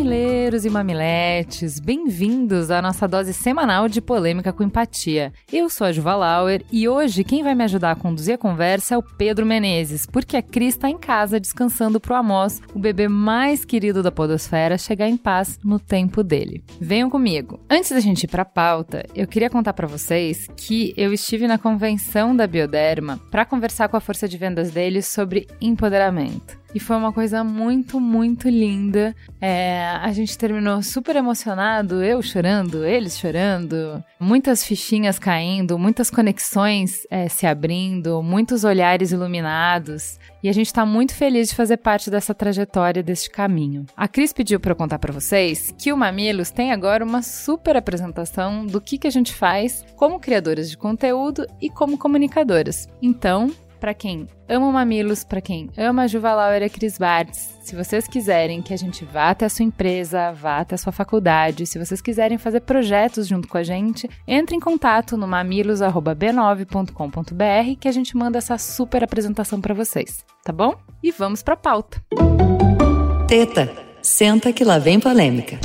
Mamileiros e mamiletes, bem-vindos à nossa dose semanal de polêmica com empatia. Eu sou a Juva Lauer e hoje quem vai me ajudar a conduzir a conversa é o Pedro Menezes, porque a Cris está em casa descansando pro Amos, o bebê mais querido da podosfera, chegar em paz no tempo dele. Venham comigo. Antes da gente ir pra pauta, eu queria contar para vocês que eu estive na convenção da Bioderma para conversar com a força de vendas deles sobre empoderamento. E foi uma coisa muito, muito linda. É, a gente terminou super emocionado, eu chorando, eles chorando, muitas fichinhas caindo, muitas conexões é, se abrindo, muitos olhares iluminados. E a gente está muito feliz de fazer parte dessa trajetória, deste caminho. A Cris pediu para eu contar para vocês que o Mamilos tem agora uma super apresentação do que, que a gente faz como criadoras de conteúdo e como comunicadoras. Então, para quem ama mamilos, para quem ama a Juva Laura Cris Bartz, se vocês quiserem que a gente vá até a sua empresa, vá até a sua faculdade, se vocês quiserem fazer projetos junto com a gente, entre em contato no mamilos@b9.com.br que a gente manda essa super apresentação para vocês, tá bom? E vamos para a pauta. Teta, senta que lá vem polêmica.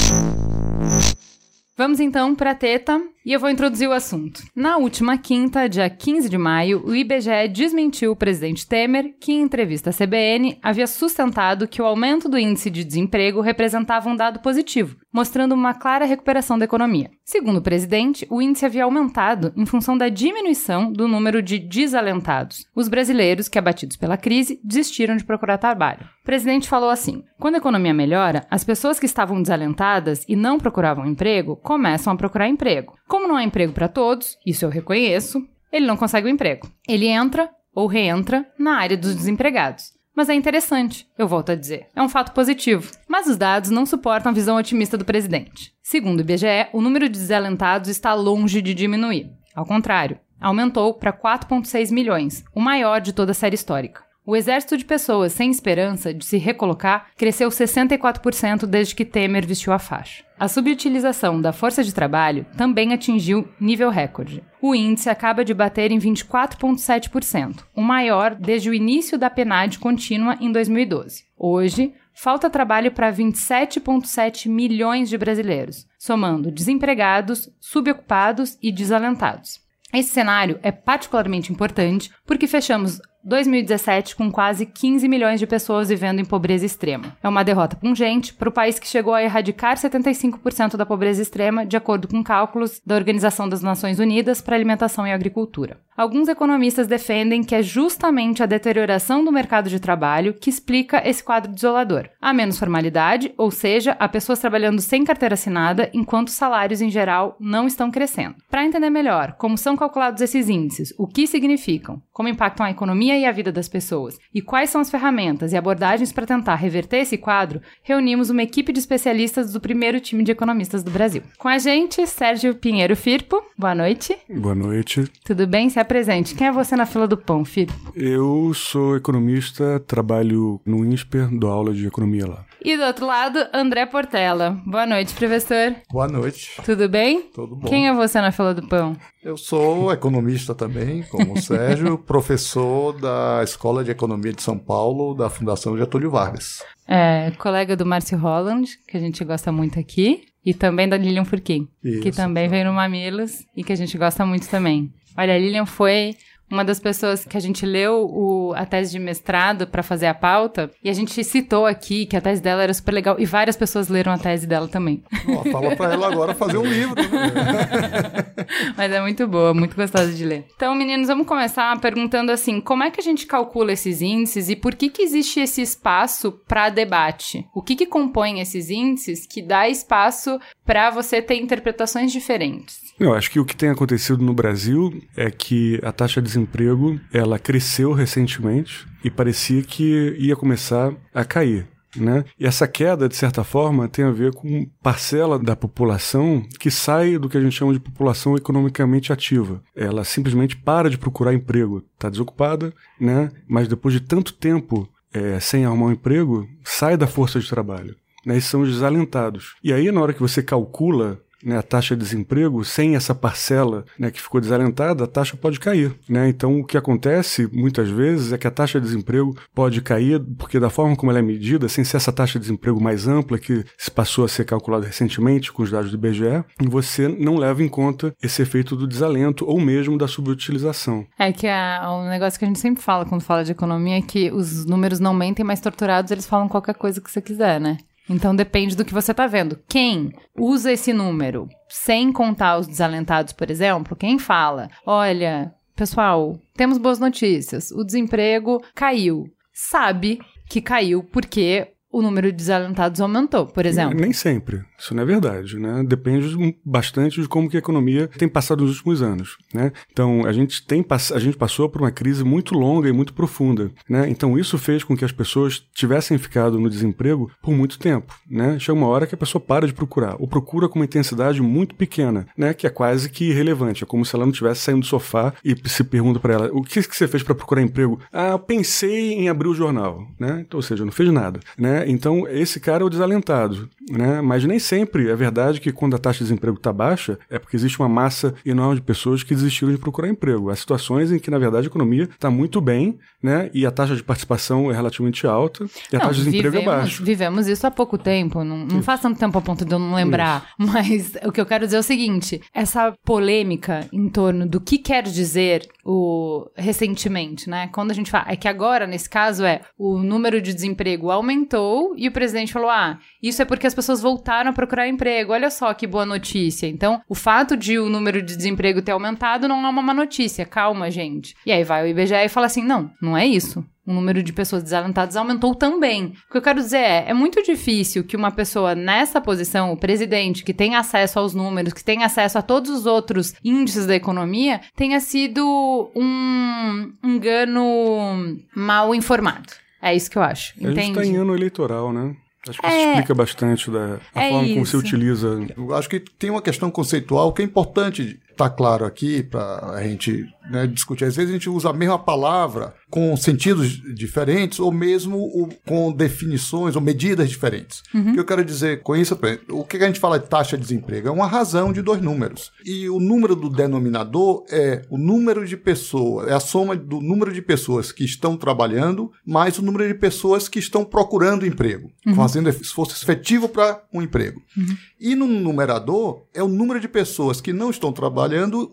Vamos então para a teta e eu vou introduzir o assunto. Na última quinta, dia 15 de maio, o IBGE desmentiu o presidente Temer, que em entrevista à CBN havia sustentado que o aumento do índice de desemprego representava um dado positivo, mostrando uma clara recuperação da economia. Segundo o presidente, o índice havia aumentado em função da diminuição do número de desalentados, os brasileiros que, abatidos pela crise, desistiram de procurar trabalho. O presidente falou assim: quando a economia melhora, as pessoas que estavam desalentadas e não procuravam emprego começam a procurar emprego. Como não há emprego para todos, isso eu reconheço, ele não consegue o um emprego. Ele entra ou reentra na área dos desempregados. Mas é interessante, eu volto a dizer. É um fato positivo. Mas os dados não suportam a visão otimista do presidente. Segundo o IBGE, o número de desalentados está longe de diminuir. Ao contrário, aumentou para 4,6 milhões, o maior de toda a série histórica. O exército de pessoas sem esperança de se recolocar cresceu 64% desde que Temer vestiu a faixa. A subutilização da força de trabalho também atingiu nível recorde. O índice acaba de bater em 24,7%, o maior desde o início da PNAD contínua em 2012. Hoje, falta trabalho para 27,7 milhões de brasileiros, somando desempregados, subocupados e desalentados. Esse cenário é particularmente importante porque fechamos 2017 com quase 15 milhões de pessoas vivendo em pobreza extrema. É uma derrota pungente para o país que chegou a erradicar 75% da pobreza extrema, de acordo com cálculos da Organização das Nações Unidas para Alimentação e Agricultura. Alguns economistas defendem que é justamente a deterioração do mercado de trabalho que explica esse quadro desolador. Há menos formalidade, ou seja, há pessoas trabalhando sem carteira assinada, enquanto os salários em geral não estão crescendo. Para entender melhor como são calculados esses índices, o que significam, como impactam a economia e a vida das pessoas e quais são as ferramentas e abordagens para tentar reverter esse quadro, reunimos uma equipe de especialistas do primeiro time de economistas do Brasil. Com a gente, Sérgio Pinheiro Firpo. Boa noite. Boa noite. Tudo bem? Se apresente. Quem é você na fila do pão, Firpo? Eu sou economista, trabalho no INSPER, dou aula de economia lá. E do outro lado, André Portela. Boa noite, professor. Boa noite. Tudo bem? Tudo bom. Quem é você na fila do pão? Eu sou economista também, como o Sérgio, professor da Escola de Economia de São Paulo, da Fundação Getúlio Vargas. É, colega do Márcio Holland, que a gente gosta muito aqui, e também da Lilian Furquim, que também veio no Mamilos e que a gente gosta muito também. Olha, a Lilian foi uma das pessoas que a gente leu o, a tese de mestrado para fazer a pauta, e a gente citou aqui que a tese dela era super legal, e várias pessoas leram a tese dela também. Oh, fala para ela agora fazer um livro. Mas é muito boa, muito gostosa de ler. Então, meninos, vamos começar perguntando assim, como é que a gente calcula esses índices e por que que existe esse espaço para debate? O que que compõe esses índices que dá espaço para você ter interpretações diferentes? Eu acho que o que tem acontecido no Brasil é que a taxa de desemprego ela cresceu recentemente e parecia que ia começar a cair. Né? E essa queda, de certa forma, tem a ver com parcela da população que sai do que a gente chama de população economicamente ativa. Ela simplesmente para de procurar emprego, está desocupada, né? mas depois de tanto tempo é, sem arrumar um emprego sai da força de trabalho. Né, e são os desalentados. E aí, na hora que você calcula né, a taxa de desemprego, sem essa parcela né, que ficou desalentada, a taxa pode cair. Né? Então, o que acontece muitas vezes é que a taxa de desemprego pode cair, porque da forma como ela é medida, sem ser essa taxa de desemprego mais ampla, que se passou a ser calculada recentemente com os dados do IBGE, você não leva em conta esse efeito do desalento ou mesmo da subutilização. É que é um negócio que a gente sempre fala quando fala de economia é que os números não mentem, mas torturados eles falam qualquer coisa que você quiser, né? Então depende do que você está vendo. Quem usa esse número sem contar os desalentados, por exemplo, quem fala, olha, pessoal, temos boas notícias, o desemprego caiu. Sabe que caiu porque o número de desalentados aumentou, por exemplo. Nem sempre. Isso não é verdade, né? Depende bastante de como que a economia tem passado nos últimos anos, né? Então, a gente tem a gente passou por uma crise muito longa e muito profunda, né? Então, isso fez com que as pessoas tivessem ficado no desemprego por muito tempo, né? Chega uma hora que a pessoa para de procurar, ou procura com uma intensidade muito pequena, né, que é quase que irrelevante, é como se ela não tivesse saindo do sofá e se pergunta para ela: "O que que você fez para procurar emprego?" "Ah, pensei em abrir o jornal", né? Então, ou seja, não fez nada, né? Então, esse cara é o desalentado, né? Mas nem sempre é verdade que quando a taxa de desemprego está baixa, é porque existe uma massa enorme de pessoas que desistiram de procurar emprego. Há situações em que, na verdade, a economia está muito bem, né? E a taxa de participação é relativamente alta e a não, taxa de desemprego vivemos, é baixa. Vivemos isso há pouco tempo, não, não faz tanto tempo a ponto de eu não lembrar. Isso. Mas o que eu quero dizer é o seguinte: essa polêmica em torno do que quer dizer o recentemente, né? Quando a gente fala. É que agora, nesse caso, é o número de desemprego aumentou e o presidente falou: ah, isso é porque as pessoas voltaram a procurar emprego. Olha só que boa notícia. Então, o fato de o número de desemprego ter aumentado não é uma má notícia. Calma, gente. E aí vai o IBGE e fala assim: não, não é isso o número de pessoas desalentadas aumentou também. O que eu quero dizer é, é muito difícil que uma pessoa nessa posição, o presidente, que tem acesso aos números, que tem acesso a todos os outros índices da economia, tenha sido um engano mal informado. É isso que eu acho. Entende? A gente está em ano eleitoral, né? Acho que é, isso explica bastante da é forma isso. como se utiliza. Eu acho que tem uma questão conceitual que é importante tá claro aqui para a gente né, discutir. Às vezes a gente usa a mesma palavra com sentidos diferentes ou mesmo com definições ou medidas diferentes. Uhum. O que eu quero dizer com isso, o que a gente fala de taxa de desemprego? É uma razão de dois números. E o número do denominador é o número de pessoas, é a soma do número de pessoas que estão trabalhando mais o número de pessoas que estão procurando emprego, uhum. fazendo esforço efetivo para um emprego. Uhum. E no numerador é o número de pessoas que não estão trabalhando,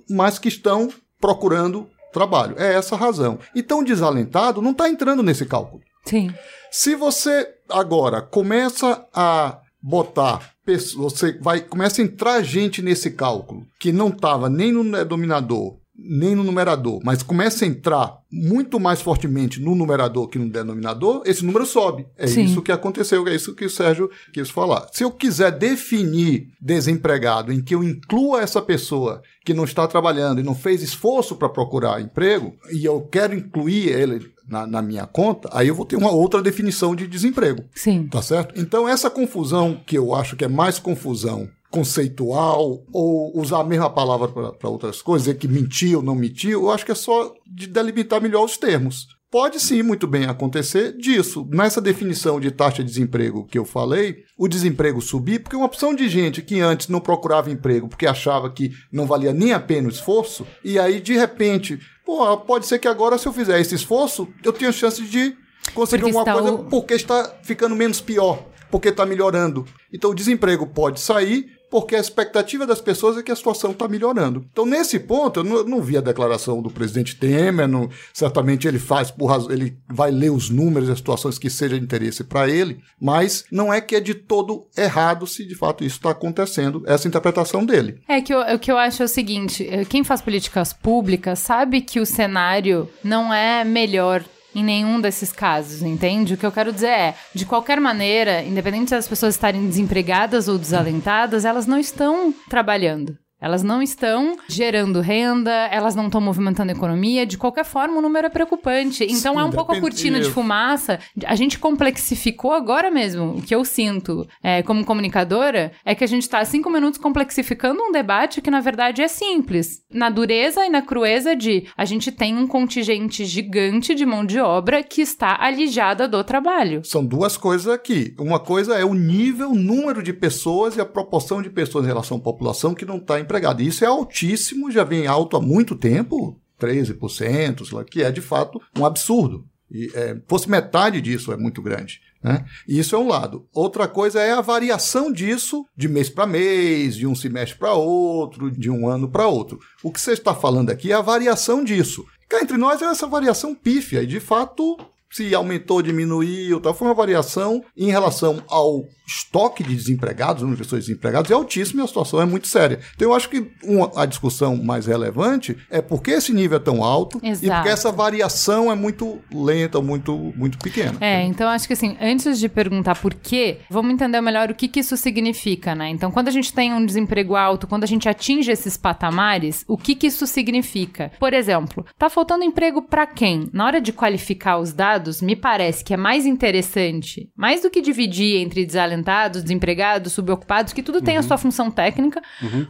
mas que estão procurando trabalho. É essa a razão. Então, desalentado não está entrando nesse cálculo. Sim. Se você agora começa a botar você vai começa a entrar gente nesse cálculo que não estava nem no denominador nem no numerador, mas começa a entrar muito mais fortemente no numerador que no denominador, esse número sobe. É Sim. isso que aconteceu, é isso que o Sérgio quis falar. Se eu quiser definir desempregado em que eu inclua essa pessoa que não está trabalhando e não fez esforço para procurar emprego, e eu quero incluir ele na, na, minha conta, aí eu vou ter uma outra definição de desemprego. Sim. Tá certo? Então, essa confusão, que eu acho que é mais confusão conceitual ou usar a mesma palavra para outras coisas, dizer que mentiu ou não mentiu, eu acho que é só de delimitar melhor os termos. Pode sim muito bem acontecer disso. Nessa definição de taxa de desemprego que eu falei, o desemprego subir, porque uma opção de gente que antes não procurava emprego porque achava que não valia nem a pena o esforço, e aí de repente, pô, pode ser que agora se eu fizer esse esforço, eu tenha chance de conseguir porque alguma coisa o... porque está ficando menos pior, porque está melhorando. Então o desemprego pode sair, porque a expectativa das pessoas é que a situação está melhorando. Então, nesse ponto, eu não, não, vi a declaração do presidente Temer, não, certamente ele faz por razão, ele vai ler os números e as situações que seja de interesse para ele, mas não é que é de todo errado se de fato isso está acontecendo, essa interpretação dele. É que eu, o que eu acho é o seguinte: eh, quem faz políticas públicas sabe que o cenário não é melhor em nenhum desses casos, entende? O que eu quero dizer é, de qualquer maneira, independente das pessoas estarem desempregadas ou desalentadas, elas não estão trabalhando. Elas não estão gerando renda, elas não estão movimentando a economia. De qualquer forma, o número é preocupante. Então Sim, é um pouco a cortina de fumaça. A gente complexificou agora mesmo. O que eu sinto é, como comunicadora é que a gente está há cinco minutos complexificando um debate que, na verdade, é simples. Na dureza e na crueza de a gente tem um contingente gigante de mão de obra que está alijada do trabalho. São duas coisas aqui. Uma coisa é o nível, o número de pessoas e a proporção de pessoas em relação à população que não está empregada. Isso é altíssimo, já vem alto há muito tempo, 13%, sei lá, que é de fato um absurdo. E é, fosse metade disso é muito grande. Né? E Isso é um lado. Outra coisa é a variação disso de mês para mês, de um semestre para outro, de um ano para outro. O que você está falando aqui é a variação disso. Cá entre nós é essa variação pífia, e de fato se aumentou, diminuiu, tal, foi uma variação em relação ao estoque de desempregados, número de pessoas desempregadas, é altíssimo e a situação é muito séria. Então eu acho que uma, a discussão mais relevante é por que esse nível é tão alto e Exato. porque essa variação é muito lenta, muito, muito pequena. É, então acho que assim, antes de perguntar por quê, vamos entender melhor o que, que isso significa, né? Então, quando a gente tem um desemprego alto, quando a gente atinge esses patamares, o que, que isso significa? Por exemplo, tá faltando emprego para quem? Na hora de qualificar os dados, me parece que é mais interessante, mais do que dividir entre desalentados, desempregados, subocupados, que tudo tem a sua função técnica,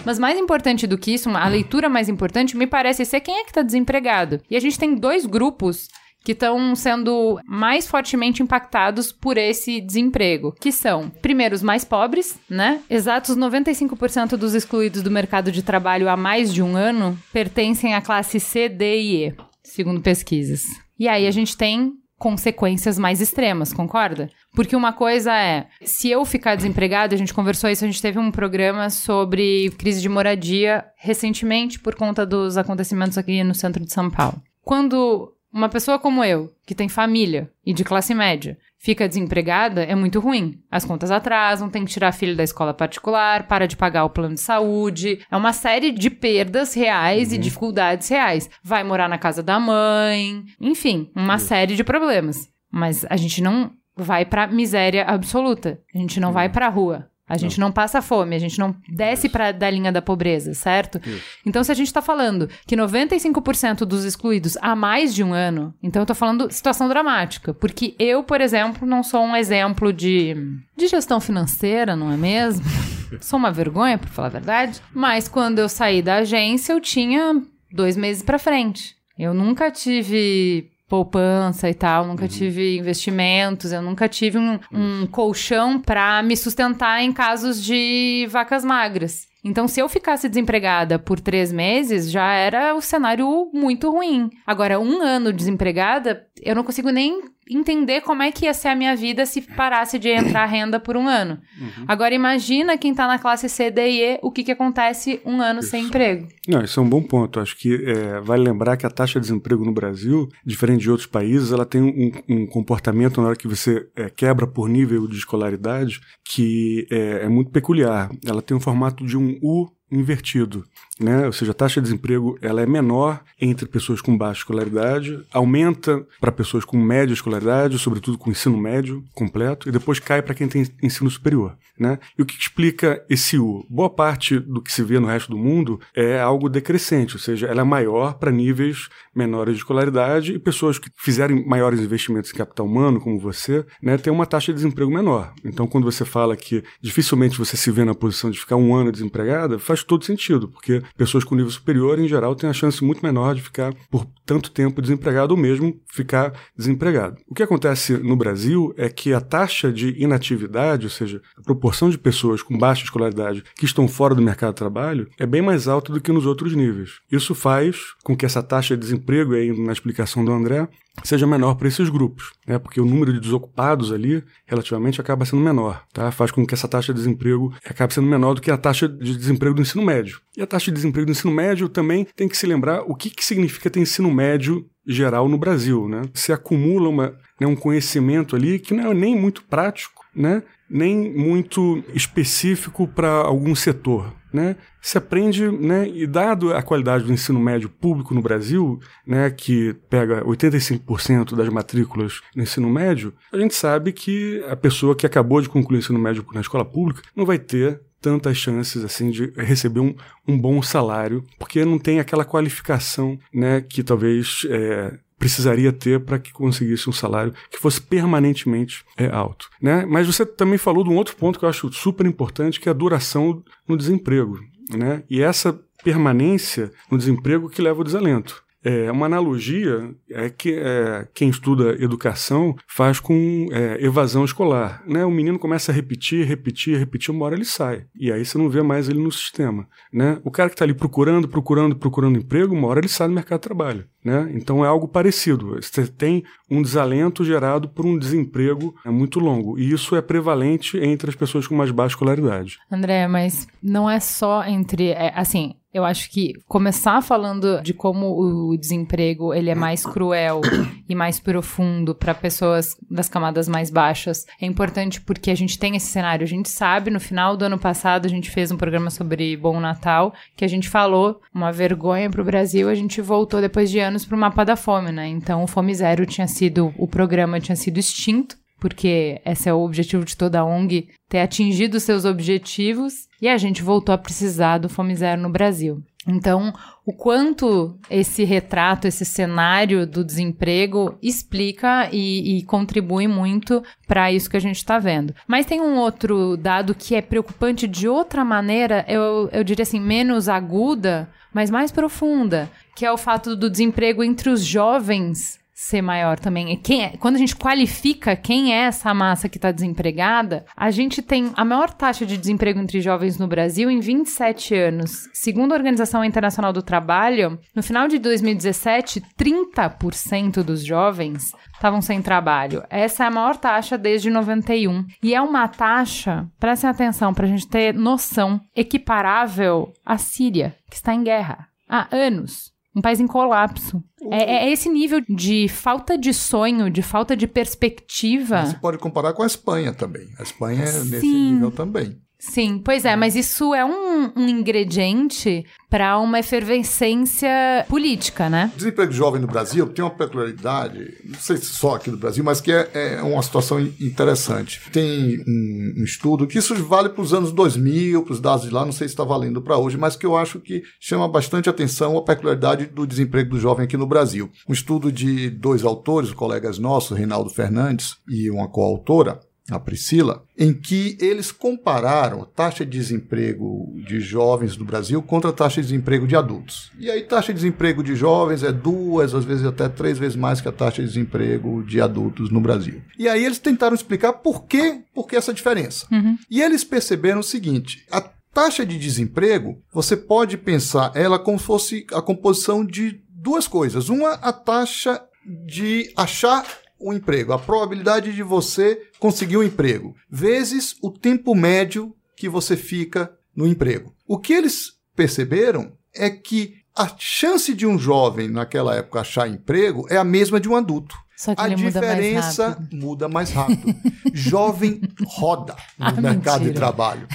mas mais importante do que isso, a leitura mais importante, me parece ser quem é que tá desempregado. E a gente tem dois grupos que estão sendo mais fortemente impactados por esse desemprego, que são, primeiro, os mais pobres, né? Exatos 95% dos excluídos do mercado de trabalho há mais de um ano pertencem à classe C, D e E, segundo pesquisas. E aí a gente tem consequências mais extremas, concorda? Porque uma coisa é, se eu ficar desempregado, a gente conversou isso, a gente teve um programa sobre crise de moradia recentemente por conta dos acontecimentos aqui no centro de São Paulo. Quando uma pessoa como eu, que tem família e de classe média, fica desempregada, é muito ruim. As contas atrasam, tem que tirar filho da escola particular, para de pagar o plano de saúde. É uma série de perdas reais e dificuldades reais. Vai morar na casa da mãe, enfim, uma série de problemas. Mas a gente não vai pra miséria absoluta. A gente não vai pra rua. A gente não. passa fome, a gente não desce para da linha da pobreza, certo? Então, se a gente tá falando que 95% dos excluídos há mais de um ano, então eu tô falando situação dramática. Porque eu, por exemplo, não sou um exemplo de, de gestão financeira, não é mesmo? sou uma vergonha, por falar a verdade. Mas quando eu saí da agência, eu tinha dois meses pra frente. Eu nunca tive poupança e tal, nunca tive investimentos, eu nunca tive um, um colchão pra me sustentar em casos de vacas magras. Então, se eu ficasse desempregada por três meses, já era o cenário muito ruim. Agora, um ano desempregada, eu não consigo nem entender como é que ia ser a minha vida se parasse de entrar renda por um ano. Agora, imagina quem tá na classe C, D e E, o que, que acontece um ano sem emprego. Não, isso é um bom ponto. Acho que é, vale lembrar que a taxa de desemprego no Brasil, diferente de outros países, ela tem um, um comportamento na hora que você é, quebra por nível de escolaridade que é, é muito peculiar. Ela tem um formato de um U invertido, né? Ou seja, a taxa de desemprego ela é menor entre pessoas com baixa escolaridade, aumenta para pessoas com média escolaridade, sobretudo com ensino médio completo, e depois cai para quem tem ensino superior, né? E o que explica esse U? Boa parte do que se vê no resto do mundo é algo decrescente, ou seja, ela é maior para níveis menores de escolaridade e pessoas que fizerem maiores investimentos em capital humano, como você, né, tem uma taxa de desemprego menor. Então, quando você fala que dificilmente você se vê na posição de ficar um ano desempregada, faz todo sentido, porque pessoas com nível superior, em geral, têm a chance muito menor de ficar por tanto tempo desempregado ou mesmo ficar desempregado. O que acontece no Brasil é que a taxa de inatividade, ou seja, a proporção de pessoas com baixa escolaridade que estão fora do mercado de trabalho, é bem mais alta do que nos outros níveis. Isso faz com que essa taxa de desemprego, aí na explicação do André, seja menor para esses grupos, né? Porque o número de desocupados ali, relativamente, acaba sendo menor, tá? Faz com que essa taxa de desemprego acabe sendo menor do que a taxa de desemprego do ensino médio. E a taxa de desemprego do ensino médio também tem que se lembrar o que, que significa ter ensino médio geral no Brasil, né? Se acumula uma, né, um conhecimento ali que não é nem muito prático, né? Nem muito específico para algum setor. Né? Se aprende, né, e dado a qualidade do ensino médio público no Brasil, né, que pega 85% das matrículas no ensino médio, a gente sabe que a pessoa que acabou de concluir o ensino médio na escola pública não vai ter tantas chances assim de receber um, um bom salário, porque não tem aquela qualificação né, que talvez é, precisaria ter para que conseguisse um salário que fosse permanentemente é, alto. Né? Mas você também falou de um outro ponto que eu acho super importante, que é a duração no desemprego. Né? E essa permanência no desemprego que leva ao desalento. É, uma analogia é que é, quem estuda educação faz com é, evasão escolar. Né? O menino começa a repetir, repetir, repetir, uma hora ele sai. E aí você não vê mais ele no sistema. Né? O cara que está ali procurando, procurando, procurando emprego, uma hora ele sai do mercado de trabalho. Né? Então é algo parecido. Você tem um desalento gerado por um desemprego é muito longo. E isso é prevalente entre as pessoas com mais baixa escolaridade. André, mas não é só entre. É, assim, eu acho que começar falando de como o desemprego ele é mais cruel e mais profundo para pessoas das camadas mais baixas é importante porque a gente tem esse cenário. A gente sabe, no final do ano passado, a gente fez um programa sobre Bom Natal, que a gente falou uma vergonha para o Brasil, a gente voltou depois de anos para o mapa da fome, né? Então o Fome Zero tinha sido, o programa tinha sido extinto porque esse é o objetivo de toda a ONG, ter atingido seus objetivos, e a gente voltou a precisar do Fome Zero no Brasil. Então, o quanto esse retrato, esse cenário do desemprego explica e, e contribui muito para isso que a gente está vendo. Mas tem um outro dado que é preocupante de outra maneira, eu, eu diria assim, menos aguda, mas mais profunda, que é o fato do desemprego entre os jovens ser maior também. Quem é, quando a gente qualifica quem é essa massa que está desempregada, a gente tem a maior taxa de desemprego entre jovens no Brasil em 27 anos. Segundo a Organização Internacional do Trabalho, no final de 2017, 30% dos jovens estavam sem trabalho. Essa é a maior taxa desde 91. E é uma taxa, prestem atenção para a gente ter noção, equiparável à Síria, que está em guerra há anos. Um país em colapso. É, é, esse nível de falta de sonho, de falta de perspectiva. Você pode comparar com a Espanha também. A Espanha é nesse nível também. Sim, pois é, mas isso é um, um ingrediente para uma efervescência política, né? O desemprego jovem no Brasil tem uma peculiaridade, não sei se só aqui no Brasil, mas que é, é uma situação interessante. Tem um, um estudo que isso vale para os anos 2000, para os dados de lá, não sei se está valendo para hoje, mas que eu acho que chama bastante atenção a peculiaridade do desemprego do jovem aqui no Brasil. Um estudo de dois autores, colegas nossos, Reinaldo Fernandes e uma coautora, a Priscila, em que eles compararam a taxa de desemprego de jovens do Brasil contra a taxa de desemprego de adultos. E aí, taxa de desemprego de jovens é duas, às vezes até três vezes mais que a taxa de desemprego de adultos no Brasil. E aí, eles tentaram explicar por que, por que essa diferença. Uhum. E eles perceberam o seguinte: a taxa de desemprego, você pode pensar ela como se fosse a composição de duas coisas. Uma, a taxa de achar um emprego, a probabilidade de você conseguir um emprego, vezes o tempo médio que você fica no emprego. O que eles perceberam é que a chance de um jovem naquela época achar emprego é a mesma de um adulto. Só que a ele muda mais diferença rápido. muda mais rápido. Jovem roda no Ah, mercado de mentira. trabalho.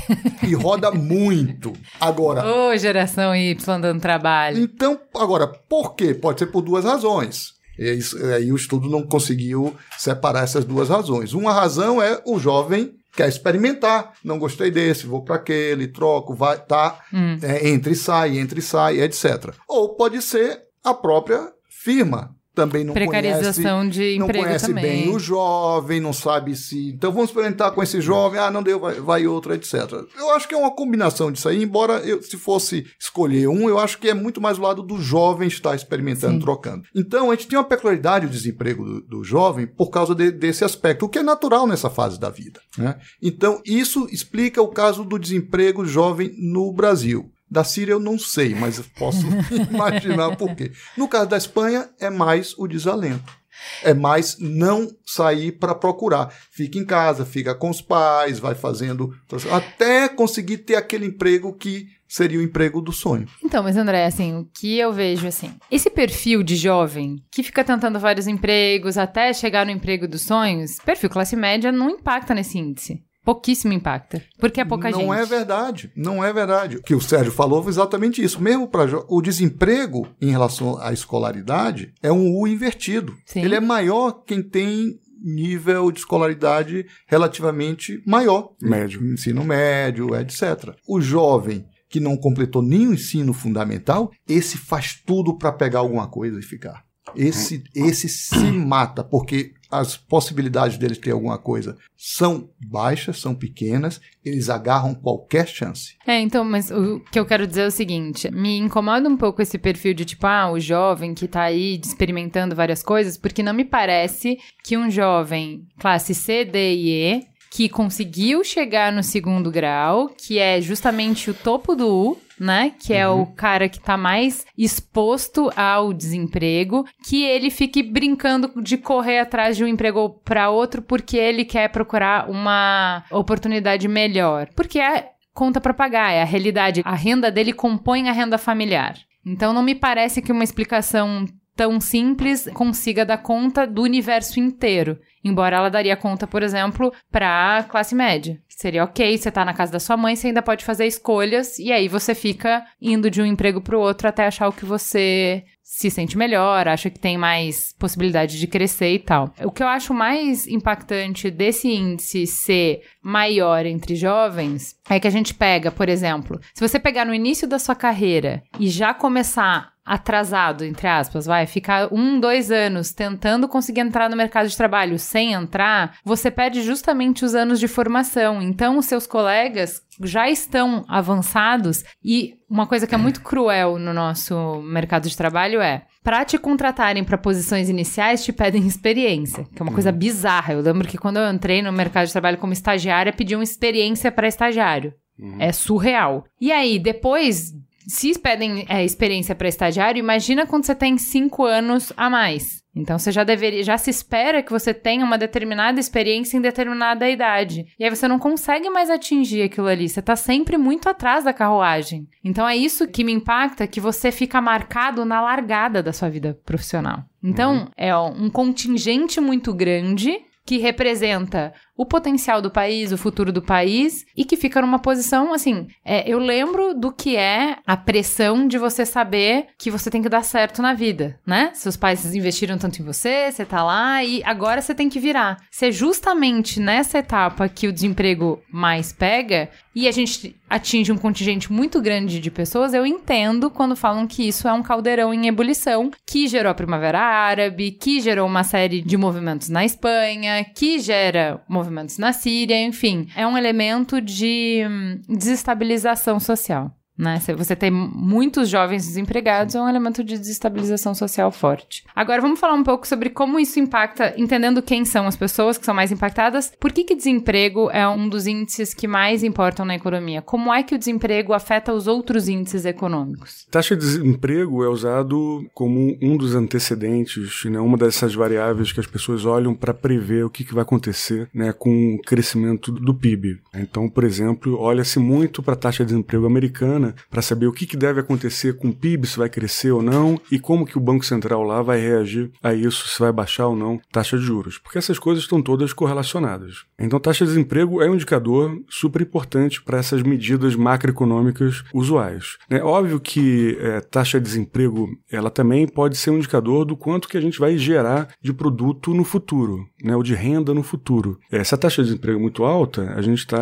E roda muito. Agora, Ô, geração Y dando trabalho. então, agora, por quê? Pode ser por duas razões. E isso- aí o estudo não conseguiu separar essas duas razões. Uma razão é o jovem quer experimentar, não gostei desse, vou para aquele, troco, vai, tá, Hum. é, entre e sai, entre e sai, etc. Ou pode ser a própria firma também não conhece Precarização de não emprego conhece também. bem o jovem, não sabe se. Então vamos experimentar com esse jovem, ah, não deu, vai, vai outro, etc. Eu acho que é uma combinação disso aí, embora eu, se fosse escolher um, eu acho que é muito mais o lado do jovem estar experimentando, Sim. trocando. Então a gente tem uma peculiaridade do desemprego do, do jovem por causa de- desse aspecto, o que é natural nessa fase da vida. Né? Então isso explica o caso do desemprego jovem no Brasil. Da Síria eu não sei, mas posso imaginar por quê. No caso da Espanha, é mais o desalento. É mais não sair para procurar. Fica em casa, fica com os pais, vai fazendo. Até conseguir ter aquele emprego que seria o emprego do sonho. Então, mas André, assim, o que eu vejo assim, esse perfil de jovem que fica tentando vários empregos até chegar no emprego dos sonhos, perfil classe média não impacta nesse índice. Pouquíssimo impacta, porque é pouca não gente. Não é verdade, não é verdade. O que o Sérgio falou foi exatamente isso. Mesmo para o desemprego em relação à escolaridade é um U invertido. Sim. Ele é maior quem tem nível de escolaridade relativamente maior. Médio. Ensino médio, etc. O jovem que não completou nem o ensino fundamental, esse faz tudo para pegar alguma coisa e ficar. Esse, esse se mata, porque as possibilidades deles ter alguma coisa são baixas, são pequenas, eles agarram qualquer chance. É, então, mas o que eu quero dizer é o seguinte: me incomoda um pouco esse perfil de tipo, ah, o jovem que tá aí experimentando várias coisas, porque não me parece que um jovem classe C, D e E que conseguiu chegar no segundo grau, que é justamente o topo do U, né? Que é o cara que tá mais exposto ao desemprego, que ele fique brincando de correr atrás de um emprego para outro porque ele quer procurar uma oportunidade melhor. Porque é conta para pagar, é a realidade. A renda dele compõe a renda familiar. Então não me parece que uma explicação tão simples consiga dar conta do universo inteiro. Embora ela daria conta, por exemplo, para classe média. Seria ok, você tá na casa da sua mãe, você ainda pode fazer escolhas e aí você fica indo de um emprego para o outro até achar o que você se sente melhor, acha que tem mais possibilidade de crescer e tal. O que eu acho mais impactante desse índice ser maior entre jovens é que a gente pega, por exemplo, se você pegar no início da sua carreira e já começar atrasado, entre aspas, vai ficar um, dois anos tentando conseguir entrar no mercado de trabalho sem entrar, você perde justamente os anos de formação. Então, os seus colegas já estão avançados e uma coisa que é muito cruel no nosso mercado de trabalho é para te contratarem para posições iniciais te pedem experiência, que é uma coisa bizarra. Eu lembro que quando eu entrei no mercado de trabalho como estagiária, pediam experiência para estagiário. É surreal. E aí, depois se pedem é, experiência para estagiário, imagina quando você tem cinco anos a mais. Então você já deveria, já se espera que você tenha uma determinada experiência em determinada idade. E aí você não consegue mais atingir aquilo ali. Você tá sempre muito atrás da carruagem. Então é isso que me impacta, que você fica marcado na largada da sua vida profissional. Então é um contingente muito grande que representa o potencial do país, o futuro do país, e que fica numa posição assim. É, eu lembro do que é a pressão de você saber que você tem que dar certo na vida, né? Seus pais investiram tanto em você, você tá lá e agora você tem que virar. Se é justamente nessa etapa que o desemprego mais pega e a gente atinge um contingente muito grande de pessoas, eu entendo quando falam que isso é um caldeirão em ebulição que gerou a Primavera Árabe, que gerou uma série de movimentos na Espanha, que gera movimentos na Síria, enfim, é um elemento de hum, desestabilização social. Né? Você tem muitos jovens desempregados é um elemento de desestabilização social forte. Agora vamos falar um pouco sobre como isso impacta, entendendo quem são as pessoas que são mais impactadas. Por que, que desemprego é um dos índices que mais importam na economia? Como é que o desemprego afeta os outros índices econômicos? Taxa de desemprego é usado como um dos antecedentes, né, uma dessas variáveis que as pessoas olham para prever o que, que vai acontecer né, com o crescimento do PIB. Então, por exemplo, olha-se muito para a taxa de desemprego americana para saber o que, que deve acontecer com o PIB, se vai crescer ou não, e como que o Banco Central lá vai reagir a isso, se vai baixar ou não taxa de juros. Porque essas coisas estão todas correlacionadas. Então, taxa de desemprego é um indicador super importante para essas medidas macroeconômicas usuais. É óbvio que é, taxa de desemprego ela também pode ser um indicador do quanto que a gente vai gerar de produto no futuro, né, ou de renda no futuro. É, se a taxa de desemprego é muito alta, a gente está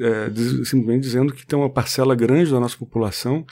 é, simplesmente dizendo que tem uma parcela grande da nossa população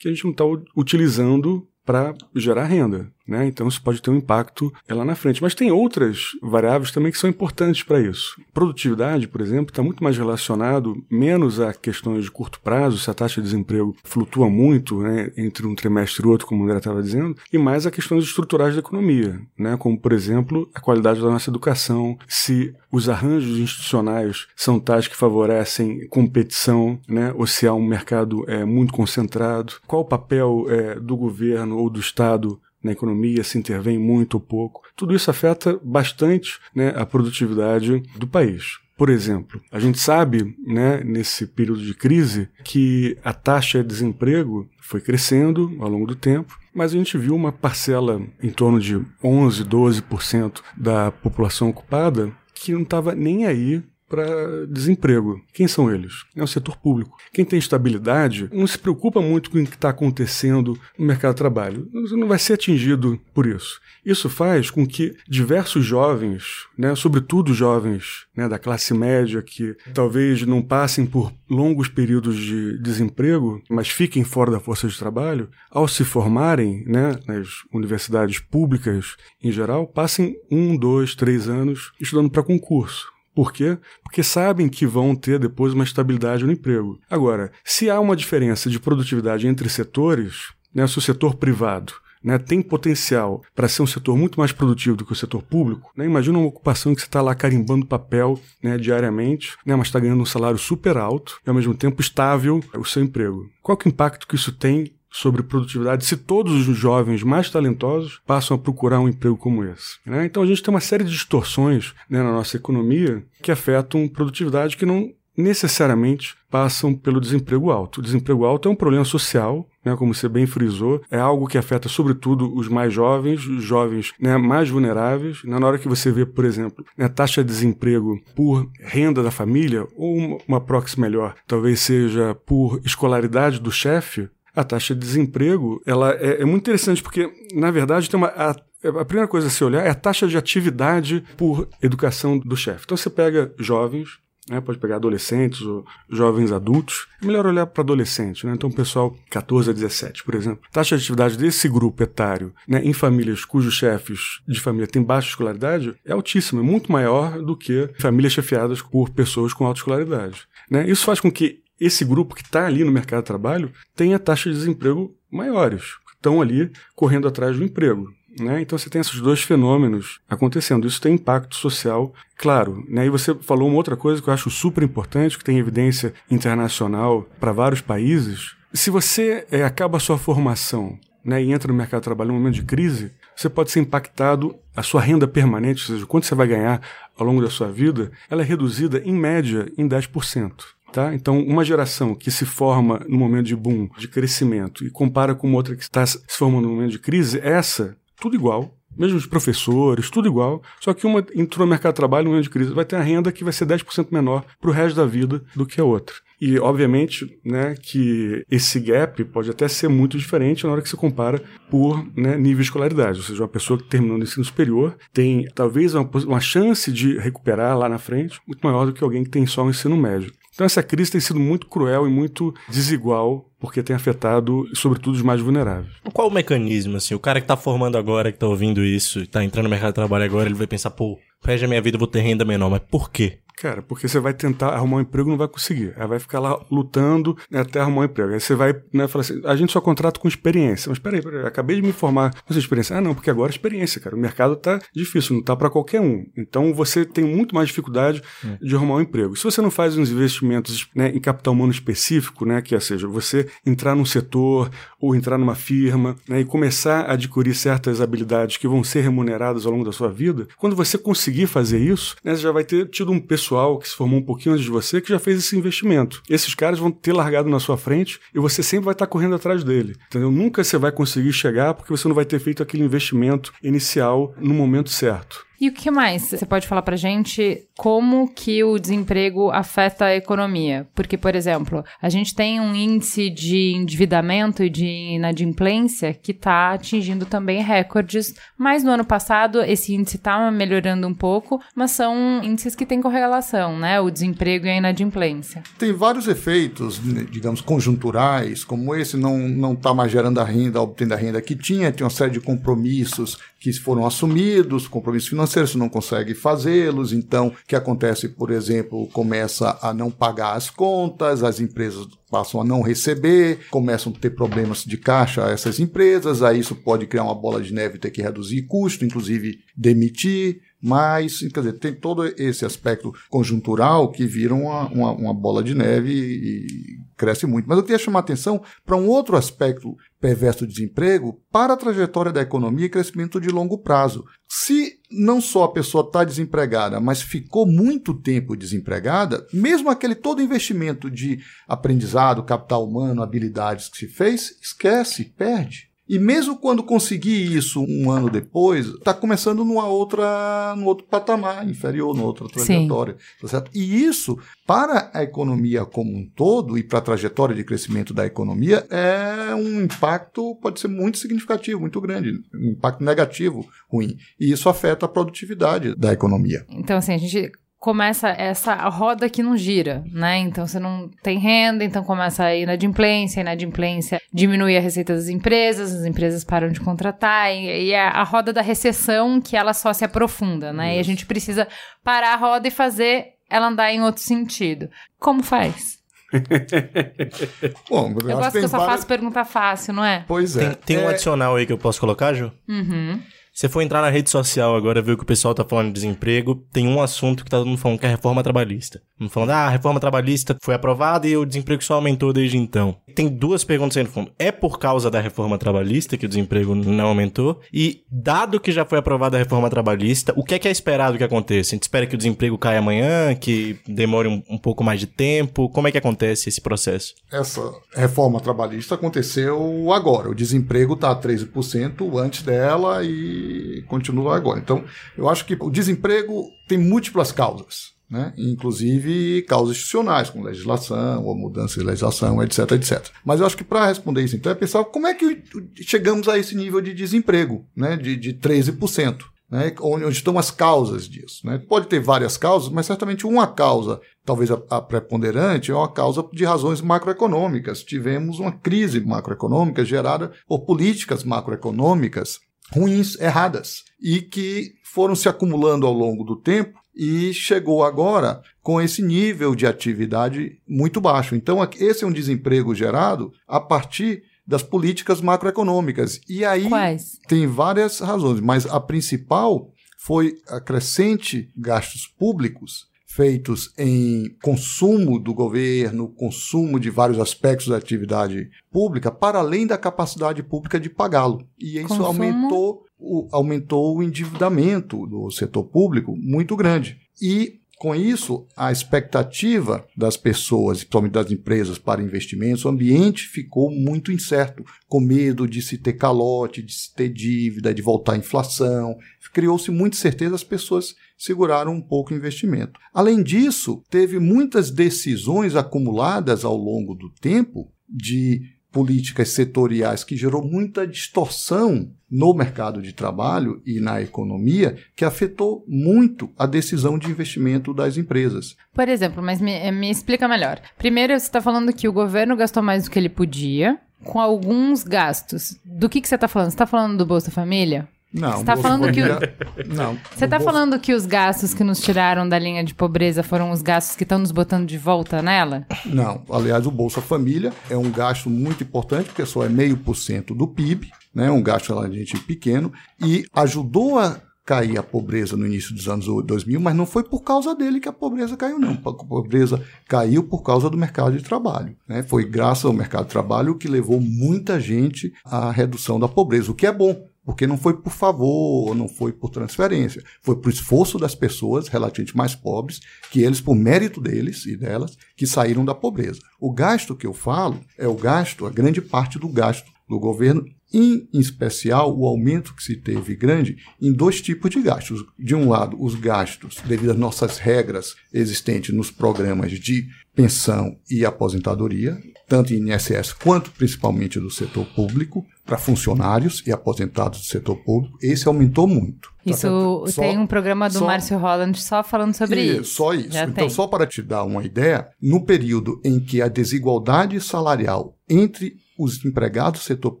que a gente não está utilizando para gerar renda. Né? Então isso pode ter um impacto lá na frente. Mas tem outras variáveis também que são importantes para isso. Produtividade, por exemplo, está muito mais relacionado menos a questões de curto prazo, se a taxa de desemprego flutua muito né, entre um trimestre e outro, como o André estava dizendo, e mais a questões estruturais da economia, né? como, por exemplo, a qualidade da nossa educação, se os arranjos institucionais são tais que favorecem competição, né? ou se há um mercado é, muito concentrado, qual o papel é, do governo ou do Estado na economia, se intervém muito ou pouco. Tudo isso afeta bastante né, a produtividade do país. Por exemplo, a gente sabe, né, nesse período de crise, que a taxa de desemprego foi crescendo ao longo do tempo, mas a gente viu uma parcela em torno de 11, 12% da população ocupada que não estava nem aí para desemprego. Quem são eles? É o setor público. Quem tem estabilidade não se preocupa muito com o que está acontecendo no mercado de trabalho. Você não vai ser atingido por isso. Isso faz com que diversos jovens, né, sobretudo jovens né, da classe média, que talvez não passem por longos períodos de desemprego, mas fiquem fora da força de trabalho, ao se formarem né, nas universidades públicas em geral, passem um, dois, três anos estudando para concurso. Por quê? Porque sabem que vão ter depois uma estabilidade no emprego. Agora, se há uma diferença de produtividade entre setores, né, se o setor privado né, tem potencial para ser um setor muito mais produtivo do que o setor público, né, imagina uma ocupação que você está lá carimbando papel né, diariamente, né, mas está ganhando um salário super alto e ao mesmo tempo estável o seu emprego. Qual é o impacto que isso tem sobre produtividade se todos os jovens mais talentosos passam a procurar um emprego como esse. Né? Então a gente tem uma série de distorções né, na nossa economia que afetam produtividade que não necessariamente passam pelo desemprego alto. O desemprego alto é um problema social, né, como você bem frisou, é algo que afeta sobretudo os mais jovens, os jovens né, mais vulneráveis. Na hora que você vê, por exemplo, a né, taxa de desemprego por renda da família, ou uma, uma proxy melhor, talvez seja por escolaridade do chefe, a taxa de desemprego ela é, é muito interessante porque, na verdade, tem uma, a, a primeira coisa a se olhar é a taxa de atividade por educação do chefe. Então você pega jovens, né, pode pegar adolescentes ou jovens adultos. É melhor olhar para adolescentes, né? Então, pessoal 14 a 17, por exemplo. Taxa de atividade desse grupo etário né, em famílias cujos chefes de família têm baixa escolaridade é altíssima, é muito maior do que famílias chefiadas por pessoas com alta escolaridade. Né? Isso faz com que esse grupo que está ali no mercado de trabalho tenha taxas de desemprego maiores, estão ali correndo atrás do emprego. Né? Então você tem esses dois fenômenos acontecendo. Isso tem impacto social, claro. Né? E você falou uma outra coisa que eu acho super importante, que tem evidência internacional para vários países. Se você é, acaba a sua formação né, e entra no mercado de trabalho em um momento de crise, você pode ser impactado, a sua renda permanente, ou seja, quanto você vai ganhar ao longo da sua vida, ela é reduzida em média em 10%. Tá? Então, uma geração que se forma no momento de boom, de crescimento, e compara com outra que está se formando no momento de crise, essa, tudo igual, mesmo os professores, tudo igual, só que uma entrou no mercado de trabalho no momento de crise, vai ter a renda que vai ser 10% menor para o resto da vida do que a outra. E, obviamente, né, que esse gap pode até ser muito diferente na hora que se compara por né, nível de escolaridade. Ou seja, uma pessoa que terminou no ensino superior tem talvez uma, uma chance de recuperar lá na frente muito maior do que alguém que tem só o ensino médio. Então essa crise tem sido muito cruel e muito desigual, porque tem afetado, sobretudo, os mais vulneráveis. Qual o mecanismo, assim? O cara que está formando agora, que está ouvindo isso, está entrando no mercado de trabalho agora, ele vai pensar, pô, perde a minha vida, vou ter renda menor. Mas por quê? Cara, porque você vai tentar arrumar um emprego e não vai conseguir. Aí vai ficar lá lutando né, até arrumar um emprego. Aí você vai né, falar assim: a gente só contrata com experiência. Mas peraí, peraí, acabei de me formar com essa experiência. Ah, não, porque agora é experiência, cara. O mercado tá difícil, não tá para qualquer um. Então você tem muito mais dificuldade hum. de arrumar um emprego. Se você não faz uns investimentos né, em capital humano específico, né, que é, seja, você entrar num setor ou entrar numa firma né, e começar a adquirir certas habilidades que vão ser remuneradas ao longo da sua vida, quando você conseguir fazer isso, né, você já vai ter tido um pessoal que se formou um pouquinho antes de você que já fez esse investimento. Esses caras vão ter largado na sua frente e você sempre vai estar correndo atrás dele. Entendeu? Nunca você vai conseguir chegar porque você não vai ter feito aquele investimento inicial no momento certo. E o que mais você pode falar pra gente como que o desemprego afeta a economia? Porque, por exemplo, a gente tem um índice de endividamento e de inadimplência que está atingindo também recordes, mas no ano passado esse índice está melhorando um pouco, mas são índices que têm correlação, né? O desemprego e a inadimplência. Tem vários efeitos, né, digamos, conjunturais, como esse não não está mais gerando a renda, obtendo a renda que tinha, tem uma série de compromissos que foram assumidos, compromissos financeiros, você não consegue fazê-los. Então, o que acontece, por exemplo, começa a não pagar as contas, as empresas passam a não receber, começam a ter problemas de caixa essas empresas, aí isso pode criar uma bola de neve, ter que reduzir custo, inclusive demitir. Mas, quer dizer, tem todo esse aspecto conjuntural que vira uma, uma, uma bola de neve e cresce muito. Mas eu queria chamar a atenção para um outro aspecto perverso do desemprego para a trajetória da economia e crescimento de longo prazo. Se não só a pessoa está desempregada, mas ficou muito tempo desempregada, mesmo aquele todo investimento de aprendizado, capital humano, habilidades que se fez, esquece, perde. E mesmo quando conseguir isso um ano depois, está começando numa outra, num outro patamar inferior, numa outra trajetória. Tá certo? E isso, para a economia como um todo e para a trajetória de crescimento da economia, é um impacto, pode ser muito significativo, muito grande, um impacto negativo, ruim. E isso afeta a produtividade da economia. Então, assim, a gente começa essa roda que não gira, né? Então você não tem renda, então começa a inadimplência, a inadimplência diminui a receita das empresas, as empresas param de contratar, e, e é a roda da recessão que ela só se aprofunda, né? Isso. E a gente precisa parar a roda e fazer ela andar em outro sentido. Como faz? Bom, eu, eu gosto que, que eu só várias... faço pergunta fácil, não é? Pois é. Tem, tem é... um adicional aí que eu posso colocar, Ju? Uhum. Você for entrar na rede social agora, ver o que o pessoal tá falando de desemprego, tem um assunto que tá todo mundo falando que é a reforma trabalhista. Falando, ah, a reforma trabalhista foi aprovada e o desemprego só aumentou desde então. Tem duas perguntas aí no fundo. É por causa da reforma trabalhista que o desemprego não aumentou? E, dado que já foi aprovada a reforma trabalhista, o que é que é esperado que aconteça? A gente espera que o desemprego caia amanhã, que demore um, um pouco mais de tempo? Como é que acontece esse processo? Essa reforma trabalhista aconteceu agora. O desemprego está a 13% antes dela e continua agora. Então, eu acho que o desemprego tem múltiplas causas né? inclusive causas institucionais, como legislação ou mudança de legislação, etc, etc. Mas eu acho que para responder isso, então, é pensar como é que chegamos a esse nível de desemprego, né? de, de 13%. Né, onde, onde, estão as causas disso. Né? Pode ter várias causas, mas certamente uma causa, talvez a, a, preponderante, é uma causa de razões macroeconômicas. Tivemos uma crise macroeconômica gerada por políticas macroeconômicas ruins, erradas, e que foram se acumulando ao longo do tempo e chegou agora com esse nível de atividade muito baixo. Então, esse é um desemprego gerado a partir das políticas macroeconômicas. E aí Quais? tem várias razões, mas a principal foi a crescente gastos públicos feitos em consumo do governo, consumo de vários aspectos da atividade pública, para além da capacidade pública de pagá-lo. E isso consumo? aumentou o, aumentou o endividamento do setor público muito grande. E com isso, a expectativa das pessoas, principalmente das empresas, para investimentos, o ambiente ficou muito incerto, com medo de se ter calote, de se ter dívida, de voltar à inflação. Criou-se muita certeza, as pessoas seguraram um pouco o investimento. Além disso, teve muitas decisões acumuladas ao longo do tempo de políticas setoriais que gerou muita distorção no mercado de trabalho e na economia, que afetou muito a decisão de investimento das empresas. Por exemplo, mas me, me explica melhor. Primeiro, você está falando que o governo gastou mais do que ele podia, com alguns gastos. Do que, que você está falando? Você está falando do Bolsa Família? Não, você tá falando que o... não. Você está falando que os gastos que nos tiraram da linha de pobreza foram os gastos que estão nos botando de volta nela? Não. Aliás, o Bolsa Família é um gasto muito importante, porque só é meio por cento do PIB, né? Um gasto relativamente pequeno e ajudou a cair a pobreza no início dos anos 2000, mas não foi por causa dele que a pobreza caiu, não. A pobreza caiu por causa do mercado de trabalho. Né? Foi graças ao mercado de trabalho que levou muita gente à redução da pobreza, o que é bom. Porque não foi por favor, não foi por transferência, foi por esforço das pessoas relativamente mais pobres, que eles, por mérito deles e delas, que saíram da pobreza. O gasto que eu falo é o gasto, a grande parte do gasto do governo, em especial o aumento que se teve grande em dois tipos de gastos. De um lado, os gastos devido às nossas regras existentes nos programas de pensão e aposentadoria, tanto em INSS quanto principalmente do setor público, para funcionários e aposentados do setor público, esse aumentou muito. Tá isso só, tem um programa do só, Márcio Holland só falando sobre isso. isso. Só isso. Já então, tem. só para te dar uma ideia, no período em que a desigualdade salarial entre os empregados do setor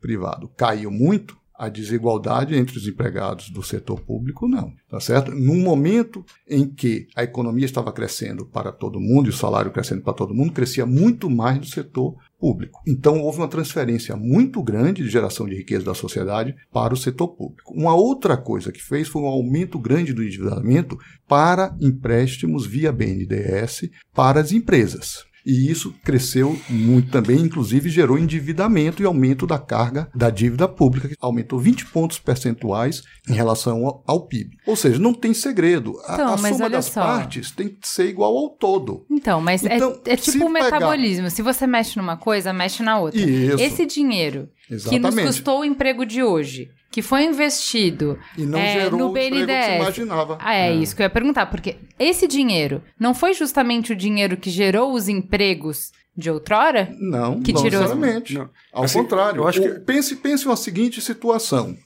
privado caiu muito, a desigualdade entre os empregados do setor público, não. Tá certo? Num momento em que a economia estava crescendo para todo mundo e o salário crescendo para todo mundo, crescia muito mais do setor público. Então houve uma transferência muito grande de geração de riqueza da sociedade para o setor público. Uma outra coisa que fez foi um aumento grande do endividamento para empréstimos via BNDES para as empresas. E isso cresceu muito também, inclusive gerou endividamento e aumento da carga da dívida pública, que aumentou 20 pontos percentuais em relação ao, ao PIB. Ou seja, não tem segredo. A, Então, a soma das só. partes tem que ser igual ao todo. Então, mas é- Então, é, se tipo um pegar- metabolismo. Se você mexe numa coisa, mexe na outra. Isso. Esse dinheiro que nos Exatamente. custou o emprego de hoje, que foi investido E não é, gerou no o emprego que BNDES. imaginava. Ah, é, isso que eu ia perguntar, porque esse dinheiro não foi justamente o dinheiro que gerou os empregos de outrora? Não, Que não tirou- necessariamente. Não. Ao Assim, contrário. eu acho que- pense, pense uma seguinte situação.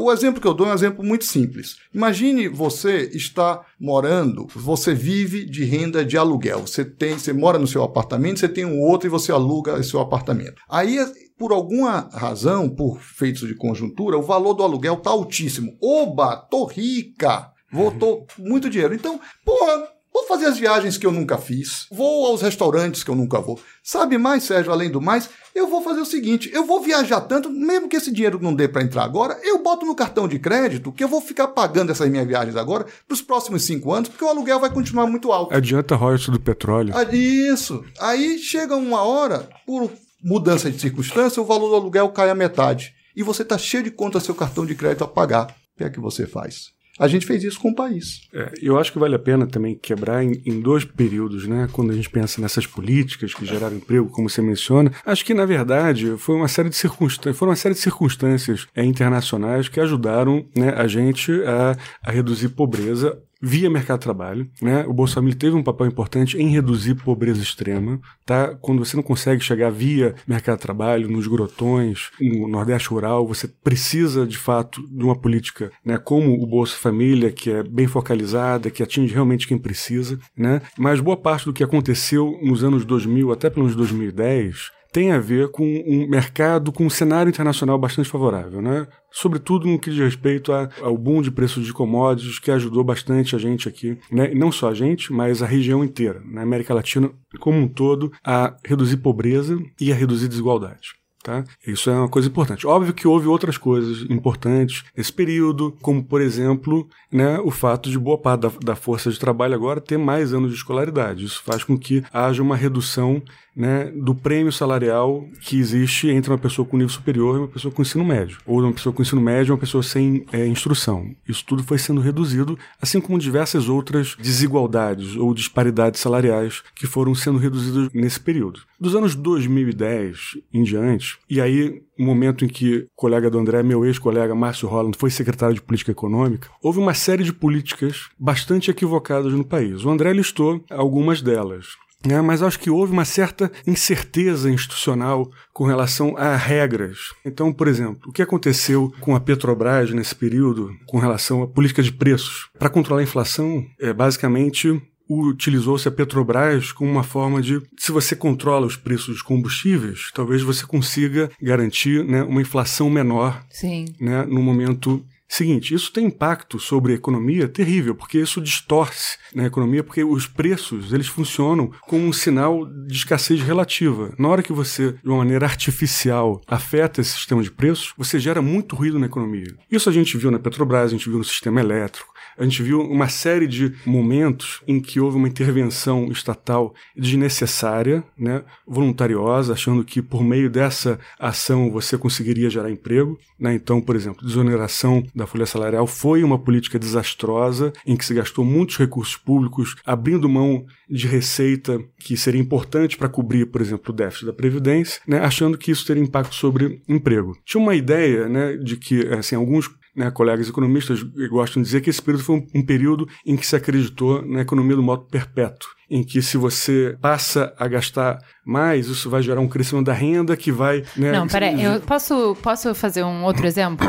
O exemplo que eu dou é um exemplo muito simples. Imagine você está morando, você vive de renda de aluguel. Você tem, você mora no seu apartamento, você tem um outro e você aluga esse seu apartamento. Aí, por alguma razão, por feitos de conjuntura, o valor do aluguel está altíssimo. Oba, tô rica! Voltou muito dinheiro. Então, porra, Vou fazer as viagens que eu nunca fiz. Vou aos restaurantes que eu nunca vou. Sabe mais, Sérgio, além do mais, eu vou fazer o seguinte: eu vou viajar tanto, mesmo que esse dinheiro não dê para entrar agora, eu boto no cartão de crédito que eu vou ficar pagando essas minhas viagens agora para os próximos cinco anos, porque o aluguel vai continuar muito alto. Adianta royalties do petróleo. Ah, Isso. Aí chega uma hora, por mudança de circunstância, o valor do aluguel cai a metade. E você está cheio de conta seu cartão de crédito a pagar. O que é que você faz? A gente fez isso com o país. É, eu acho que vale a pena também quebrar em, em dois períodos, né? Quando a gente pensa nessas políticas que geraram emprego, como você menciona, acho que na verdade foi uma série de circunstâncias, foram uma série de circunstâncias é, internacionais que ajudaram né, a gente a, a reduzir pobreza via mercado de trabalho, né? O Bolsa Família teve um papel importante em reduzir pobreza extrema, tá? Quando você não consegue chegar via mercado de trabalho, nos grotões, no Nordeste rural, você precisa de fato de uma política, né? Como o Bolsa Família, que é bem focalizada, que atinge realmente quem precisa, né? Mas boa parte do que aconteceu nos anos 2000 até pelos 2010 tem a ver com um mercado, com um cenário internacional bastante favorável, né? Sobretudo no que diz respeito ao boom de preços de commodities, que ajudou bastante a gente aqui, né? Não só a gente, mas a região inteira, na América Latina como um todo, a reduzir pobreza e a reduzir desigualdade. Tá? Isso é uma coisa importante. Óbvio que houve outras coisas importantes nesse período, como, por exemplo, né, o fato de boa parte da, da força de trabalho agora ter mais anos de escolaridade. Isso faz com que haja uma redução né, do prêmio salarial que existe entre uma pessoa com nível superior e uma pessoa com ensino médio, ou uma pessoa com ensino médio e uma pessoa sem é, instrução. Isso tudo foi sendo reduzido, assim como diversas outras desigualdades ou disparidades salariais que foram sendo reduzidas nesse período. Dos anos 2010 em diante, e aí o momento em que o colega do André, meu ex-colega Márcio Holland, foi secretário de Política Econômica, houve uma série de políticas bastante equivocadas no país. O André listou algumas delas. Né? mas acho que houve uma certa incerteza institucional com relação a regras. Então, por exemplo, o que aconteceu com a Petrobras nesse período com relação à política de preços? Para controlar a inflação, é basicamente utilizou-se a Petrobras como uma forma de, se você controla os preços dos combustíveis, talvez você consiga garantir né, uma inflação menor Sim. né, no momento seguinte. Isso tem impacto sobre a economia terrível, porque isso distorce na economia, porque os preços eles funcionam como um sinal de escassez relativa. Na hora que você, de uma maneira artificial, afeta esse sistema de preços, você gera muito ruído na economia. Isso a gente viu na Petrobras, a gente viu no sistema elétrico. A gente viu uma série de momentos em que houve uma intervenção estatal desnecessária, né, voluntariosa, achando que por meio dessa ação você conseguiria gerar emprego. Né? Então, por exemplo, desoneração da folha salarial foi uma política desastrosa em que se gastou muitos recursos públicos, abrindo mão de receita que seria importante para cobrir, por exemplo, o déficit da Previdência, né, achando que isso teria impacto sobre emprego. Tinha uma ideia né, de que assim, alguns né, colegas economistas gostam de dizer que esse período foi um, um, período em que se acreditou na economia do modo perpétuo, em que se você passa a gastar mais, isso vai gerar um crescimento da renda que vai... Né, Não, peraí, eu posso, posso fazer um outro exemplo?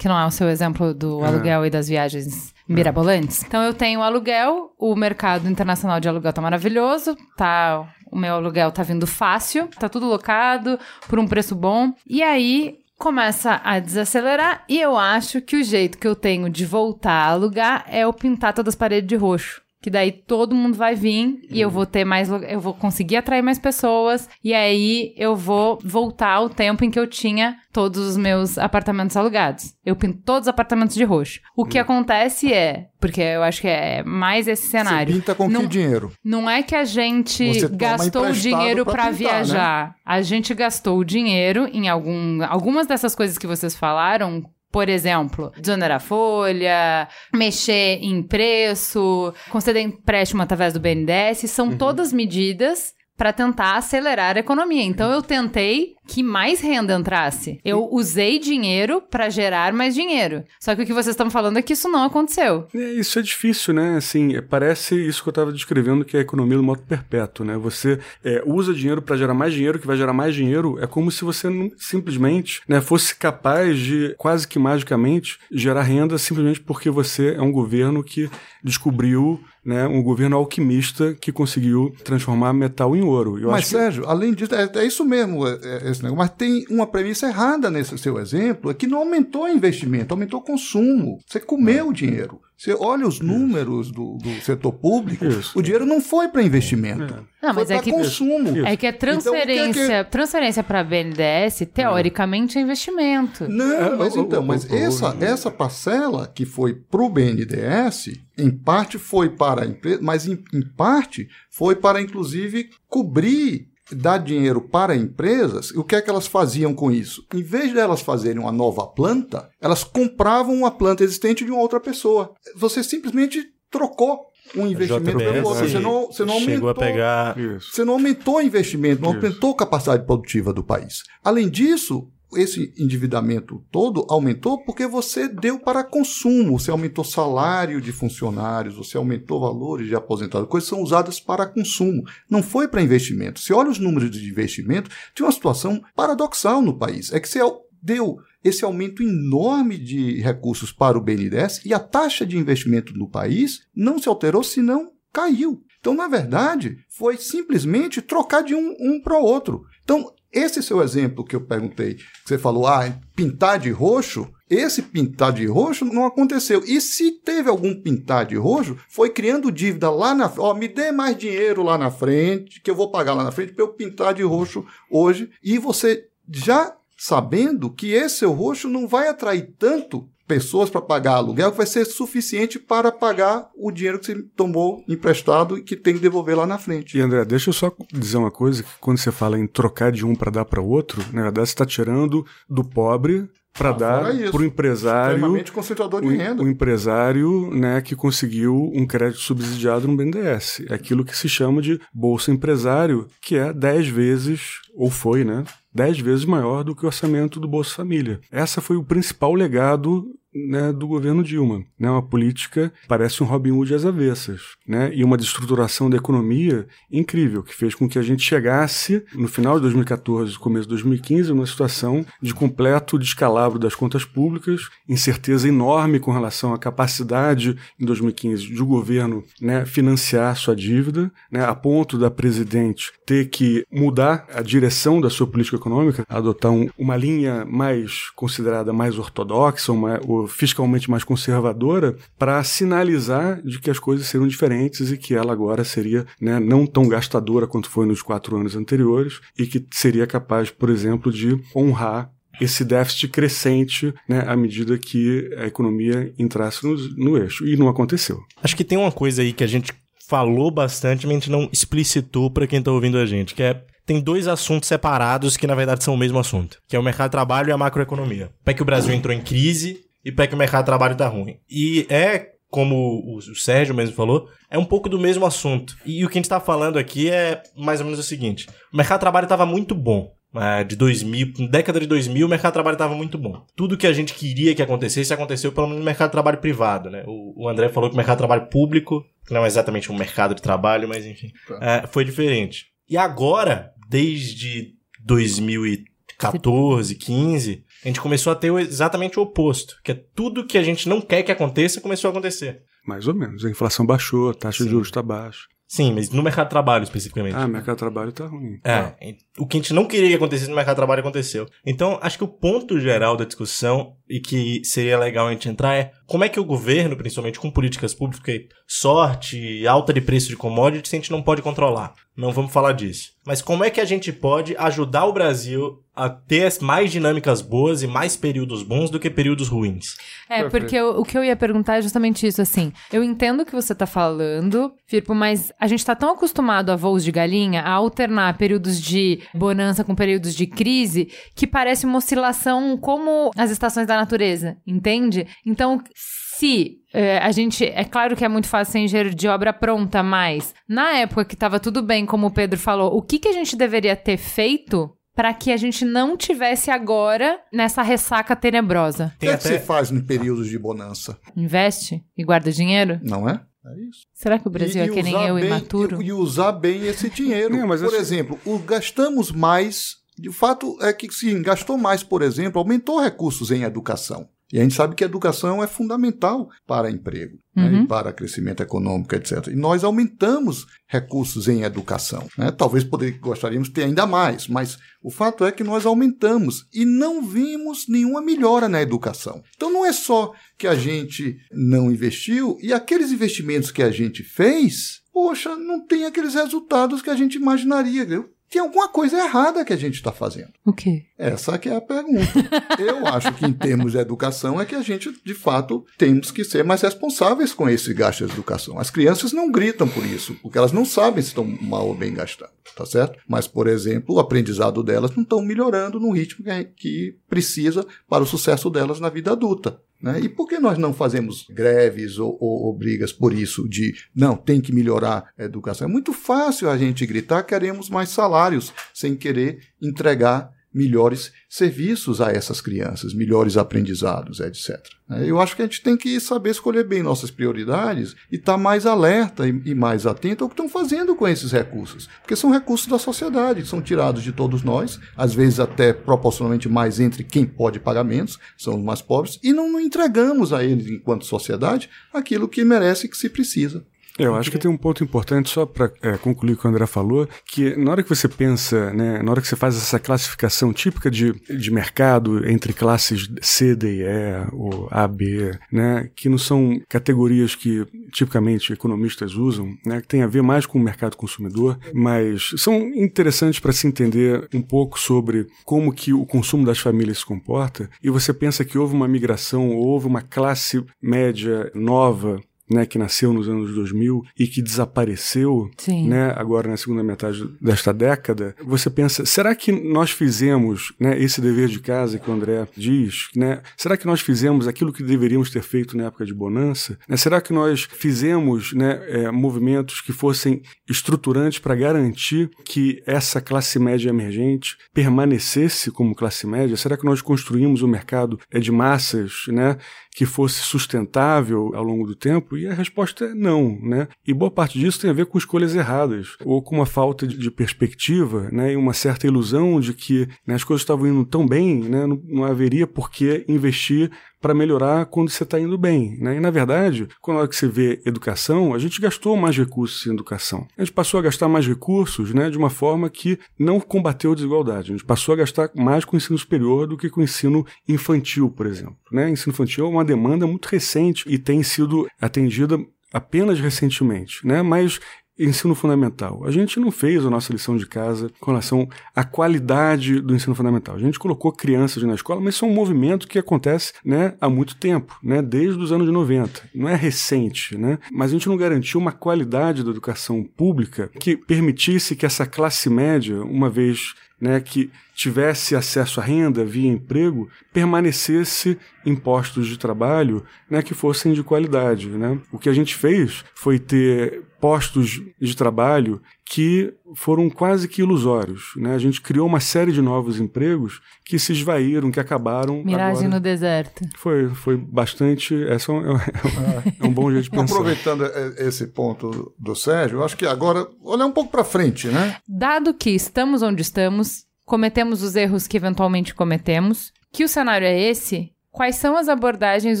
que não é o seu exemplo do aluguel é. e das viagens mirabolantes. Então eu tenho o aluguel, o mercado internacional de aluguel tá maravilhoso, tá... O meu aluguel tá vindo fácil, tá tudo locado, por um preço bom. E aí, começa a desacelerar e eu acho que o jeito que eu tenho de voltar a alugar é eu pintar todas as paredes de roxo. Que daí todo mundo vai vir e eu vou ter mais, eu vou conseguir atrair mais pessoas e aí eu vou voltar ao tempo em que eu tinha todos os meus apartamentos alugados. Eu pinto todos os apartamentos de roxo. O que acontece é, porque eu acho que é mais esse cenário. Você pinta com Não- que dinheiro? Não é que a gente Você gastou o dinheiro pintar, né? viajar. A gente gastou o dinheiro em algum, algumas dessas coisas que vocês falaram. Por exemplo, desonerar folha, mexer em preço, conceder empréstimo através do BNDES, são Uhum. todas medidas para tentar acelerar a economia. Então eu tentei que mais renda entrasse. Eu usei dinheiro para gerar mais dinheiro. Só que o que vocês estão falando é que isso não aconteceu. É, isso é difícil, né? Assim, é, parece isso que eu estava descrevendo, que é a economia do modo perpétuo, né? Você é, usa dinheiro para gerar mais dinheiro, que vai gerar mais dinheiro. É como se você não, simplesmente né, fosse capaz de, quase que magicamente, gerar renda simplesmente porque você é um governo que descobriu, né, um governo alquimista que conseguiu transformar metal em ouro. Eu Mas, acho que- Sérgio, além disso, é, é isso mesmo, é- é esse negócio. Mas tem uma premissa errada nesse seu exemplo, é que não aumentou o investimento, aumentou o consumo. Você comeu o dinheiro. Você olha os números do, do setor público, Isso. o dinheiro não foi para investimento. Não, mas foi é para que- consumo. É que a Então, o que é transferência, transferência para BNDES, teoricamente, é investimento. Não, É, mas então, mas essa, essa parcela que foi para o BNDES, em parte foi para a empresa, mas em, em parte foi para, inclusive, cobrir, dar dinheiro para empresas. E o que é que elas faziam com isso? Em vez de elas fazerem uma nova planta, elas compravam uma planta existente de uma outra pessoa. Você simplesmente trocou um investimento pelo outro. Você não, você não aumentou. a pegar. Você não aumentou o investimento, não Isso. aumentou a capacidade produtiva do país. Além disso, esse endividamento todo aumentou porque você deu para consumo, você aumentou salário de funcionários, você aumentou valores de aposentados, coisas são usadas para consumo, não foi para investimento. Se olha os números de investimento, tem uma situação paradoxal no país, é que você deu esse aumento enorme de recursos para o BNDES e a taxa de investimento no país não se alterou, senão caiu. Então, na verdade, foi simplesmente trocar de um, um para o outro. Então, esse seu exemplo que eu perguntei, que você falou, ah, pintar de roxo, esse pintar de roxo não aconteceu. E se teve algum pintar de roxo, foi criando dívida lá na frente. Ó, me dê mais dinheiro lá na frente, que eu vou pagar lá na frente para eu pintar de roxo hoje. E você já sabendo que esse seu roxo não vai atrair tanto pessoas para pagar aluguel que vai ser suficiente para pagar o dinheiro que você tomou emprestado e que tem que devolver lá na frente. E André, deixa eu só dizer uma coisa, que quando você fala em trocar de um para dar para outro, na verdade você está tirando do pobre para Ah, dar para o empresário, concentrador de o, renda. o empresário né, que conseguiu um crédito subsidiado no BNDES. É aquilo que se chama de bolsa empresário, que é 10 vezes, ou foi, né? 10 vezes maior do que o orçamento do Bolsa Família. Essa foi o principal legado né, do governo Dilma. Né, uma política parece um Robin Hood às avessas. Né, e uma destruturação da economia incrível, que fez com que a gente chegasse, no final de 2014 começo de 2015, numa situação de completo descalabro das contas públicas, incerteza enorme com relação à capacidade, em 2015, do governo né, financiar sua dívida, né, a ponto da presidente ter que mudar a direção da sua política econômica, adotar um- uma linha mais considerada mais ortodoxa, uma, fiscalmente mais conservadora, para sinalizar de que as coisas seriam diferentes e que ela agora seria né, não tão gastadora quanto foi nos quatro anos anteriores e que seria capaz, por exemplo, de honrar esse déficit crescente né, à medida que a economia entrasse no, no eixo. E não aconteceu. Acho que tem uma coisa aí que a gente falou bastante, mas a gente não explicitou pra quem tá ouvindo a gente, que é tem dois assuntos separados que na verdade são o mesmo assunto, que é o mercado de trabalho e a macroeconomia. Para que o Brasil entrou em crise e para que o mercado de trabalho tá ruim. E é como o Sérgio mesmo falou, é um pouco do mesmo assunto. E o que a gente tá falando aqui é mais ou menos o seguinte: o mercado de trabalho estava muito bom. É, de 2000, na década de 2000, o mercado de trabalho estava muito bom. Tudo que a gente queria que acontecesse, aconteceu pelo menos no mercado de trabalho privado, né? O, o André falou que o mercado de trabalho público, que não é exatamente um mercado de trabalho, mas enfim, é, foi diferente. E agora, desde 2014, 15, a gente começou a ter exatamente o oposto, que é tudo que a gente não quer que aconteça, começou a acontecer. Mais ou menos. A inflação baixou, a taxa Sim. de juros está baixa. Sim, mas no mercado de trabalho especificamente. Ah, o mercado de trabalho está ruim. É, o que a gente não queria que acontecesse no mercado de trabalho aconteceu. Então, acho que o ponto geral da discussão, e que seria legal a gente entrar, é como é que o governo, principalmente com políticas públicas, sorte, alta de preço de commodities, a gente não pode controlar. Não vamos falar disso. Mas como é que a gente pode ajudar o Brasil a ter mais dinâmicas boas e mais períodos bons do que períodos ruins? É, Perfeito. porque o, o que eu ia perguntar é justamente isso, assim. Eu entendo o que você tá falando, Firpo, mas a gente tá tão acostumado a voos de galinha, a alternar períodos de bonança com períodos de crise, que parece uma oscilação como as estações da natureza, entende? Então, se é, a gente. É claro que é muito fácil ser engenheiro de obra pronta, mas na época que tava tudo bem, como o Pedro falou, o que, que a gente deveria ter feito para que a gente não tivesse agora nessa ressaca tenebrosa? O que, Tem é que até- se faz em períodos de bonança? Investe e guarda dinheiro? Não é? É isso. Será que o Brasil é que nem eu, bem- imaturo? E, e usar bem esse dinheiro. Não, mas por exemplo, o, gastamos mais. De fato, é que sim, gastou mais, por exemplo, aumentou recursos em educação. E a gente sabe que a educação é fundamental para emprego, né, Uhum. e para crescimento econômico, etc. E nós aumentamos recursos em educação. né? Talvez poder, gostaríamos de ter ainda mais, mas o fato é que nós aumentamos e não vimos nenhuma melhora na educação. Então não é só que a gente não investiu e aqueles investimentos que a gente fez, poxa, não tem aqueles resultados que a gente imaginaria. viu? Tem alguma coisa errada que a gente está fazendo. O quê? Essa que é a pergunta. Eu acho que em termos de educação é que a gente, de fato, temos que ser mais responsáveis com esse gasto de educação. As crianças não gritam por isso, porque elas não sabem se estão mal ou bem gastando, tá certo? Mas, por exemplo, o aprendizado delas não estão melhorando no ritmo que, que precisa para o sucesso delas na vida adulta. Né? E por que nós não fazemos greves ou, ou- ou brigas por isso de não, tem que melhorar a educação? É muito fácil a gente gritar queremos mais salários sem querer entregar melhores serviços a essas crianças, melhores aprendizados, etc. Eu acho que a gente tem que saber escolher bem nossas prioridades e estar mais alerta e, e mais atento ao que estão fazendo com esses recursos, porque são recursos da sociedade, são tirados de todos nós, às vezes até proporcionalmente mais entre quem pode pagar menos, são os mais pobres, e não, não entregamos a eles, enquanto sociedade, aquilo que merece e que se precisa. Eu acho que tem um ponto importante, só para concluir o que o André falou, que na hora que você pensa, né, na hora que você faz essa classificação típica de, de mercado entre classes C, D e E, ou A, B, né, que não são categorias que tipicamente economistas usam, né, que tem a ver mais com o mercado consumidor, mas são interessantes para se entender um pouco sobre como que o consumo das famílias se comporta, e você pensa que houve uma migração, houve uma classe média nova né, que nasceu nos anos 2000 e que desapareceu, Sim. né, agora na segunda metade desta década, você pensa, será que nós fizemos, né, esse dever de casa que o André diz, né, será que nós fizemos aquilo que deveríamos ter feito na época de bonança? Né, será que nós fizemos, né, é, movimentos que fossem estruturantes para garantir que essa classe média emergente permanecesse como classe média? Será que nós construímos um mercado é, de massas, né, que fosse sustentável ao longo do tempo? E a resposta é não, né? E boa parte disso tem a ver com escolhas erradas, ou com uma falta de, perspectiva, né? E uma certa ilusão de que né, as coisas estavam indo tão bem, né? Não, não haveria por que investir para melhorar quando você está indo bem. Né? E, na verdade, quando a hora que você vê educação, a gente gastou mais recursos em educação. A gente passou a gastar mais recursos né, de uma forma que não combateu a desigualdade. A gente passou a gastar mais com o ensino superior do que com o ensino infantil, por exemplo. Né? Ensino infantil é uma demanda muito recente e tem sido atendida apenas recentemente, né? mas ensino fundamental. A gente não fez a nossa lição de casa com relação à qualidade do ensino fundamental. A gente colocou crianças na escola, mas isso é um movimento que acontece né, há muito tempo, né, desde os anos 90. Não é recente, né? mas a gente não garantiu uma qualidade da educação pública que permitisse que essa classe média, uma vez né, que tivesse acesso à renda via emprego, permanecesse em postos de trabalho né, que fossem de qualidade. Né? O que a gente fez foi ter postos de trabalho que foram quase que ilusórios. Né? A gente criou uma série de novos empregos que se esvaíram, que acabaram. Miragem agora. no deserto. Foi, foi bastante. Essa é um, é um bom jeito de pensar. Aproveitando eh, esse ponto do Sérgio, eu acho que agora olhar um pouco para frente, né? Dado que estamos onde estamos, cometemos os erros que eventualmente cometemos, que o cenário é esse, quais são as abordagens,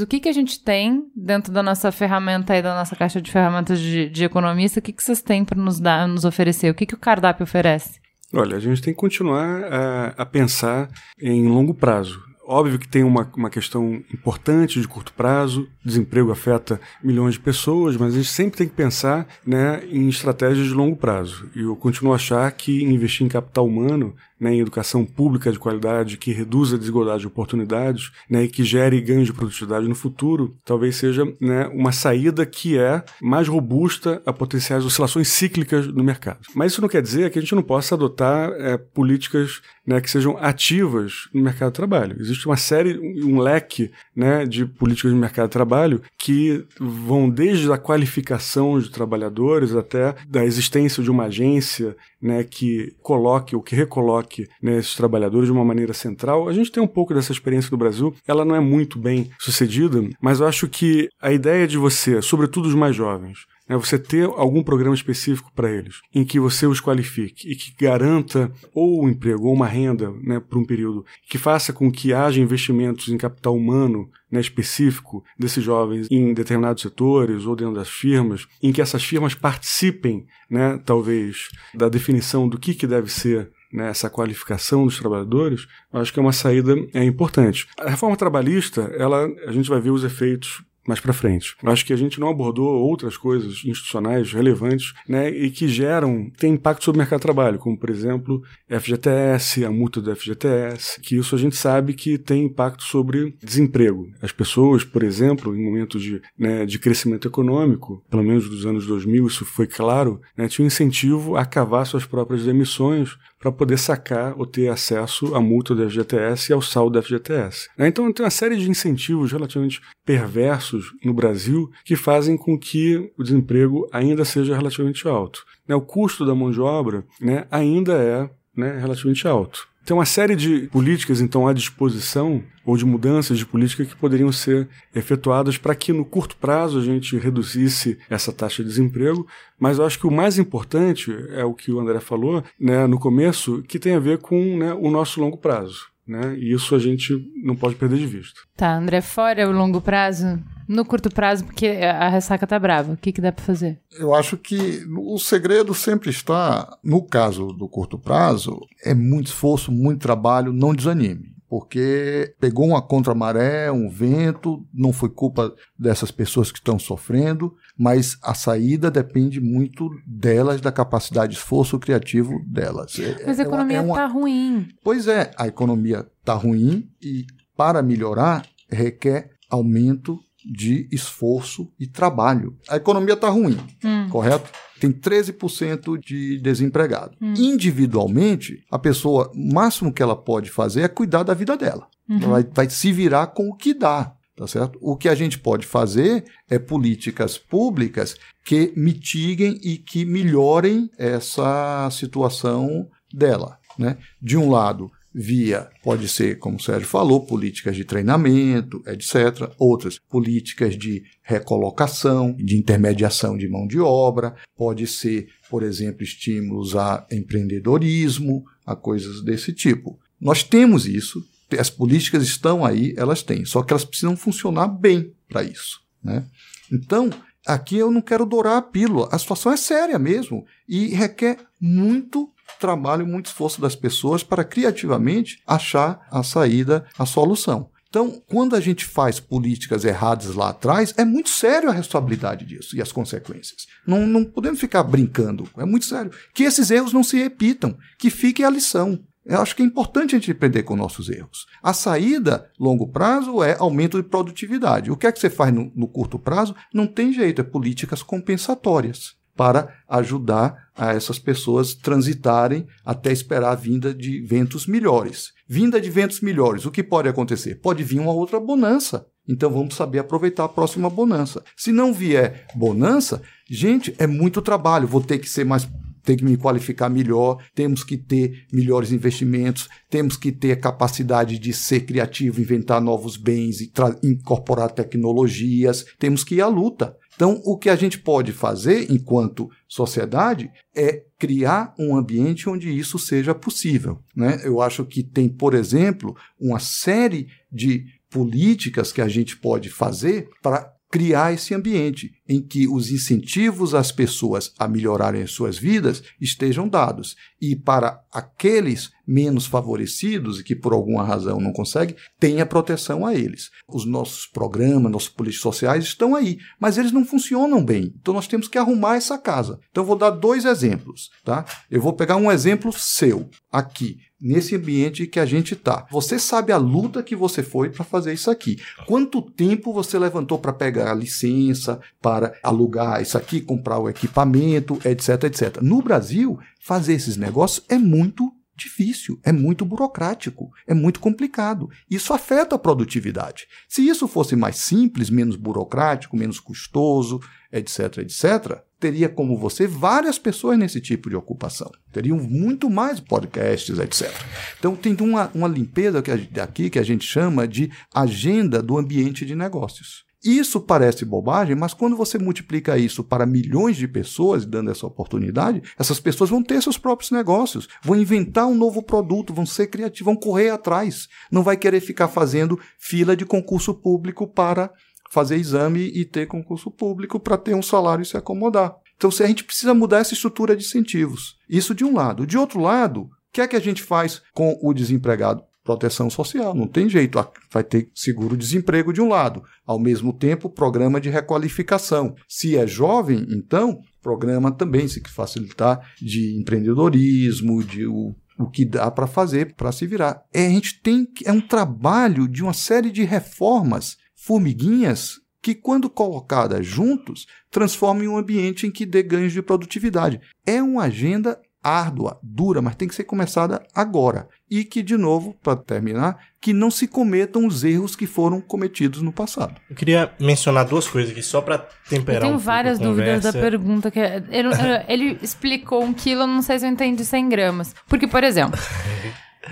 o que, que a gente tem dentro da nossa ferramenta e da nossa caixa de ferramentas de, de economista, o que, que vocês têm para nos dar, nos oferecer, o que, que o cardápio oferece? Olha, a gente tem que continuar a, a pensar em longo prazo. Óbvio que tem uma, uma questão importante de curto prazo, desemprego afeta milhões de pessoas, mas a gente sempre tem que pensar né, em estratégias de longo prazo. E eu continuo a achar que investir em capital humano né, em educação pública de qualidade que reduza a desigualdade de oportunidades né, e que gere ganhos de produtividade no futuro, talvez seja né, uma saída que é mais robusta a potenciais oscilações cíclicas no mercado. Mas isso não quer dizer que a gente não possa adotar é, políticas né, que sejam ativas no mercado de trabalho. Existe uma série, um leque né, de políticas de mercado de trabalho que vão desde a qualificação de trabalhadores até da existência de uma agência né, que coloque ou que recoloque né, esses trabalhadores de uma maneira central. A gente tem um pouco dessa experiência no Brasil, ela não é muito bem sucedida, mas eu acho que a ideia de você, sobretudo os mais jovens, né, você ter algum programa específico para eles, em que você os qualifique e que garanta ou um emprego ou uma renda né, por um período, que faça com que haja investimentos em capital humano né, específico desses jovens em determinados setores ou dentro das firmas, em que essas firmas participem, né, talvez, da definição do que, que deve ser né, essa qualificação dos trabalhadores, acho que é uma saída é importante. A reforma trabalhista, ela, a gente vai ver os efeitos mais para frente. Acho que a gente não abordou outras coisas institucionais relevantes, né, e que geram, tem impacto sobre o mercado de trabalho, como por exemplo, FGTS, a multa do FGTS, que isso a gente sabe que tem impacto sobre desemprego. As pessoas, por exemplo, em momentos de, né, de crescimento econômico, pelo menos dos anos 2000, isso foi claro, né, tinha um incentivo a cavar suas próprias emissões para poder sacar ou ter acesso à multa do FGTS e ao saldo do FGTS. Né? Então tem uma série de incentivos relativamente perversos no Brasil que fazem com que o desemprego ainda seja relativamente alto. Né? O custo da mão de obra né, ainda é né, relativamente alto. Tem uma série de políticas, então, à disposição, ou de mudanças de política que poderiam ser efetuadas para que, no curto prazo, a gente reduzisse essa taxa de desemprego. Mas eu acho que o mais importante é o que o André falou né, no começo, que tem a ver com né, o nosso longo prazo. Né? E isso a gente não pode perder de vista. Tá, André, fora o longo prazo, no curto prazo, porque a ressaca tá brava, o que, que dá para fazer? Eu acho que o segredo sempre está, no caso do curto prazo, é muito esforço, muito trabalho, não desanime porque pegou uma contramaré, um vento, não foi culpa dessas pessoas que estão sofrendo, mas a saída depende muito delas, da capacidade de esforço criativo delas. É, mas a é economia está é uma... ruim. Pois é, a economia está ruim e para melhorar requer aumento de esforço e trabalho. A economia está ruim, hum. correto? Tem 13% de desempregado. Hum. Individualmente, a pessoa, o máximo que ela pode fazer é cuidar da vida dela. Uhum. Ela vai, vai se virar com o que dá. Tá certo? O que a gente pode fazer é políticas públicas que mitiguem e que melhorem essa situação dela. Né? De um lado, via, pode ser, como o Sérgio falou, políticas de treinamento, etc. Outras, políticas de recolocação, de intermediação de mão de obra, pode ser, por exemplo, estímulos a empreendedorismo, a coisas desse tipo. Nós temos isso, as políticas estão aí, elas têm, só que elas precisam funcionar bem para isso. Né? Então, aqui eu não quero dourar a pílula, a situação é séria mesmo e requer muito trabalho, muito esforço das pessoas para criativamente achar a saída, a solução. Então, quando a gente faz políticas erradas lá atrás, é muito sério a responsabilidade disso e as consequências. Não, não podemos ficar brincando, é muito sério. Que esses erros não se repitam, que fique a lição. Eu acho que é importante a gente aprender com nossos erros. A saída, longo prazo, é aumento de produtividade. O que é que você faz no, no curto prazo? Não tem jeito, é políticas compensatórias para ajudar a essas pessoas transitarem até esperar a vinda de ventos melhores. Vinda de ventos melhores, o que pode acontecer? Pode vir uma outra bonança. Então vamos saber aproveitar a próxima bonança. Se não vier bonança, gente, é muito trabalho. Vou ter que ser mais tem que me qualificar melhor, temos que ter melhores investimentos, temos que ter capacidade de ser criativo, inventar novos bens e incorporar tecnologias, temos que ir à luta. Então, o que a gente pode fazer enquanto sociedade é criar um ambiente onde isso seja possível. Né? Eu acho que tem, por exemplo, uma série de políticas que a gente pode fazer para criar esse ambiente em que os incentivos às pessoas a melhorarem as suas vidas estejam dados. E para aqueles menos favorecidos e que por alguma razão não conseguem, tenha proteção a eles. Os nossos programas, nossos políticos sociais estão aí, mas eles não funcionam bem. Então nós temos que arrumar essa casa. Então eu vou dar dois exemplos, tá? Eu vou pegar um exemplo seu aqui nesse ambiente que a gente está. Você sabe a luta que você foi para fazer isso aqui. Quanto tempo você levantou para pegar a licença, para alugar isso aqui, comprar o equipamento, etc, etc. No Brasil, fazer esses negócios é muito difícil, é muito burocrático, é muito complicado. Isso afeta a produtividade. Se isso fosse mais simples, menos burocrático, menos custoso, etc, etc, teria como você várias pessoas nesse tipo de ocupação. Teriam muito mais podcasts, etc. Então tem uma, uma limpeza que a, aqui que a gente chama de agenda do ambiente de negócios. Isso parece bobagem, mas quando você multiplica isso para milhões de pessoas, dando essa oportunidade, essas pessoas vão ter seus próprios negócios, vão inventar um novo produto, vão ser criativos, vão correr atrás. Não vai querer ficar fazendo fila de concurso público para fazer exame e ter concurso público para ter um salário e se acomodar. Então, se a gente precisa mudar essa estrutura de incentivos. Isso de um lado. De outro lado, o que é que a gente faz com o desempregado? Proteção social, não tem jeito, vai ter seguro-desemprego de um lado, ao mesmo tempo programa de requalificação. Se é jovem, então, programa também se facilitar de empreendedorismo, de o, o que dá para fazer para se virar. É, a gente tem é um trabalho de uma série de reformas, formiguinhas que, quando colocadas juntos, transformam um ambiente em que dê ganhos de produtividade. É uma agenda árdua, dura, mas tem que ser começada agora. E que, de novo, para terminar, que não se cometam os erros que foram cometidos no passado. Eu queria mencionar duas coisas aqui, só para temperar eu tenho um várias dúvidas da pergunta. que é, ele, ele explicou um quilo, não sei se eu entendi 100 gramas. Porque, por exemplo...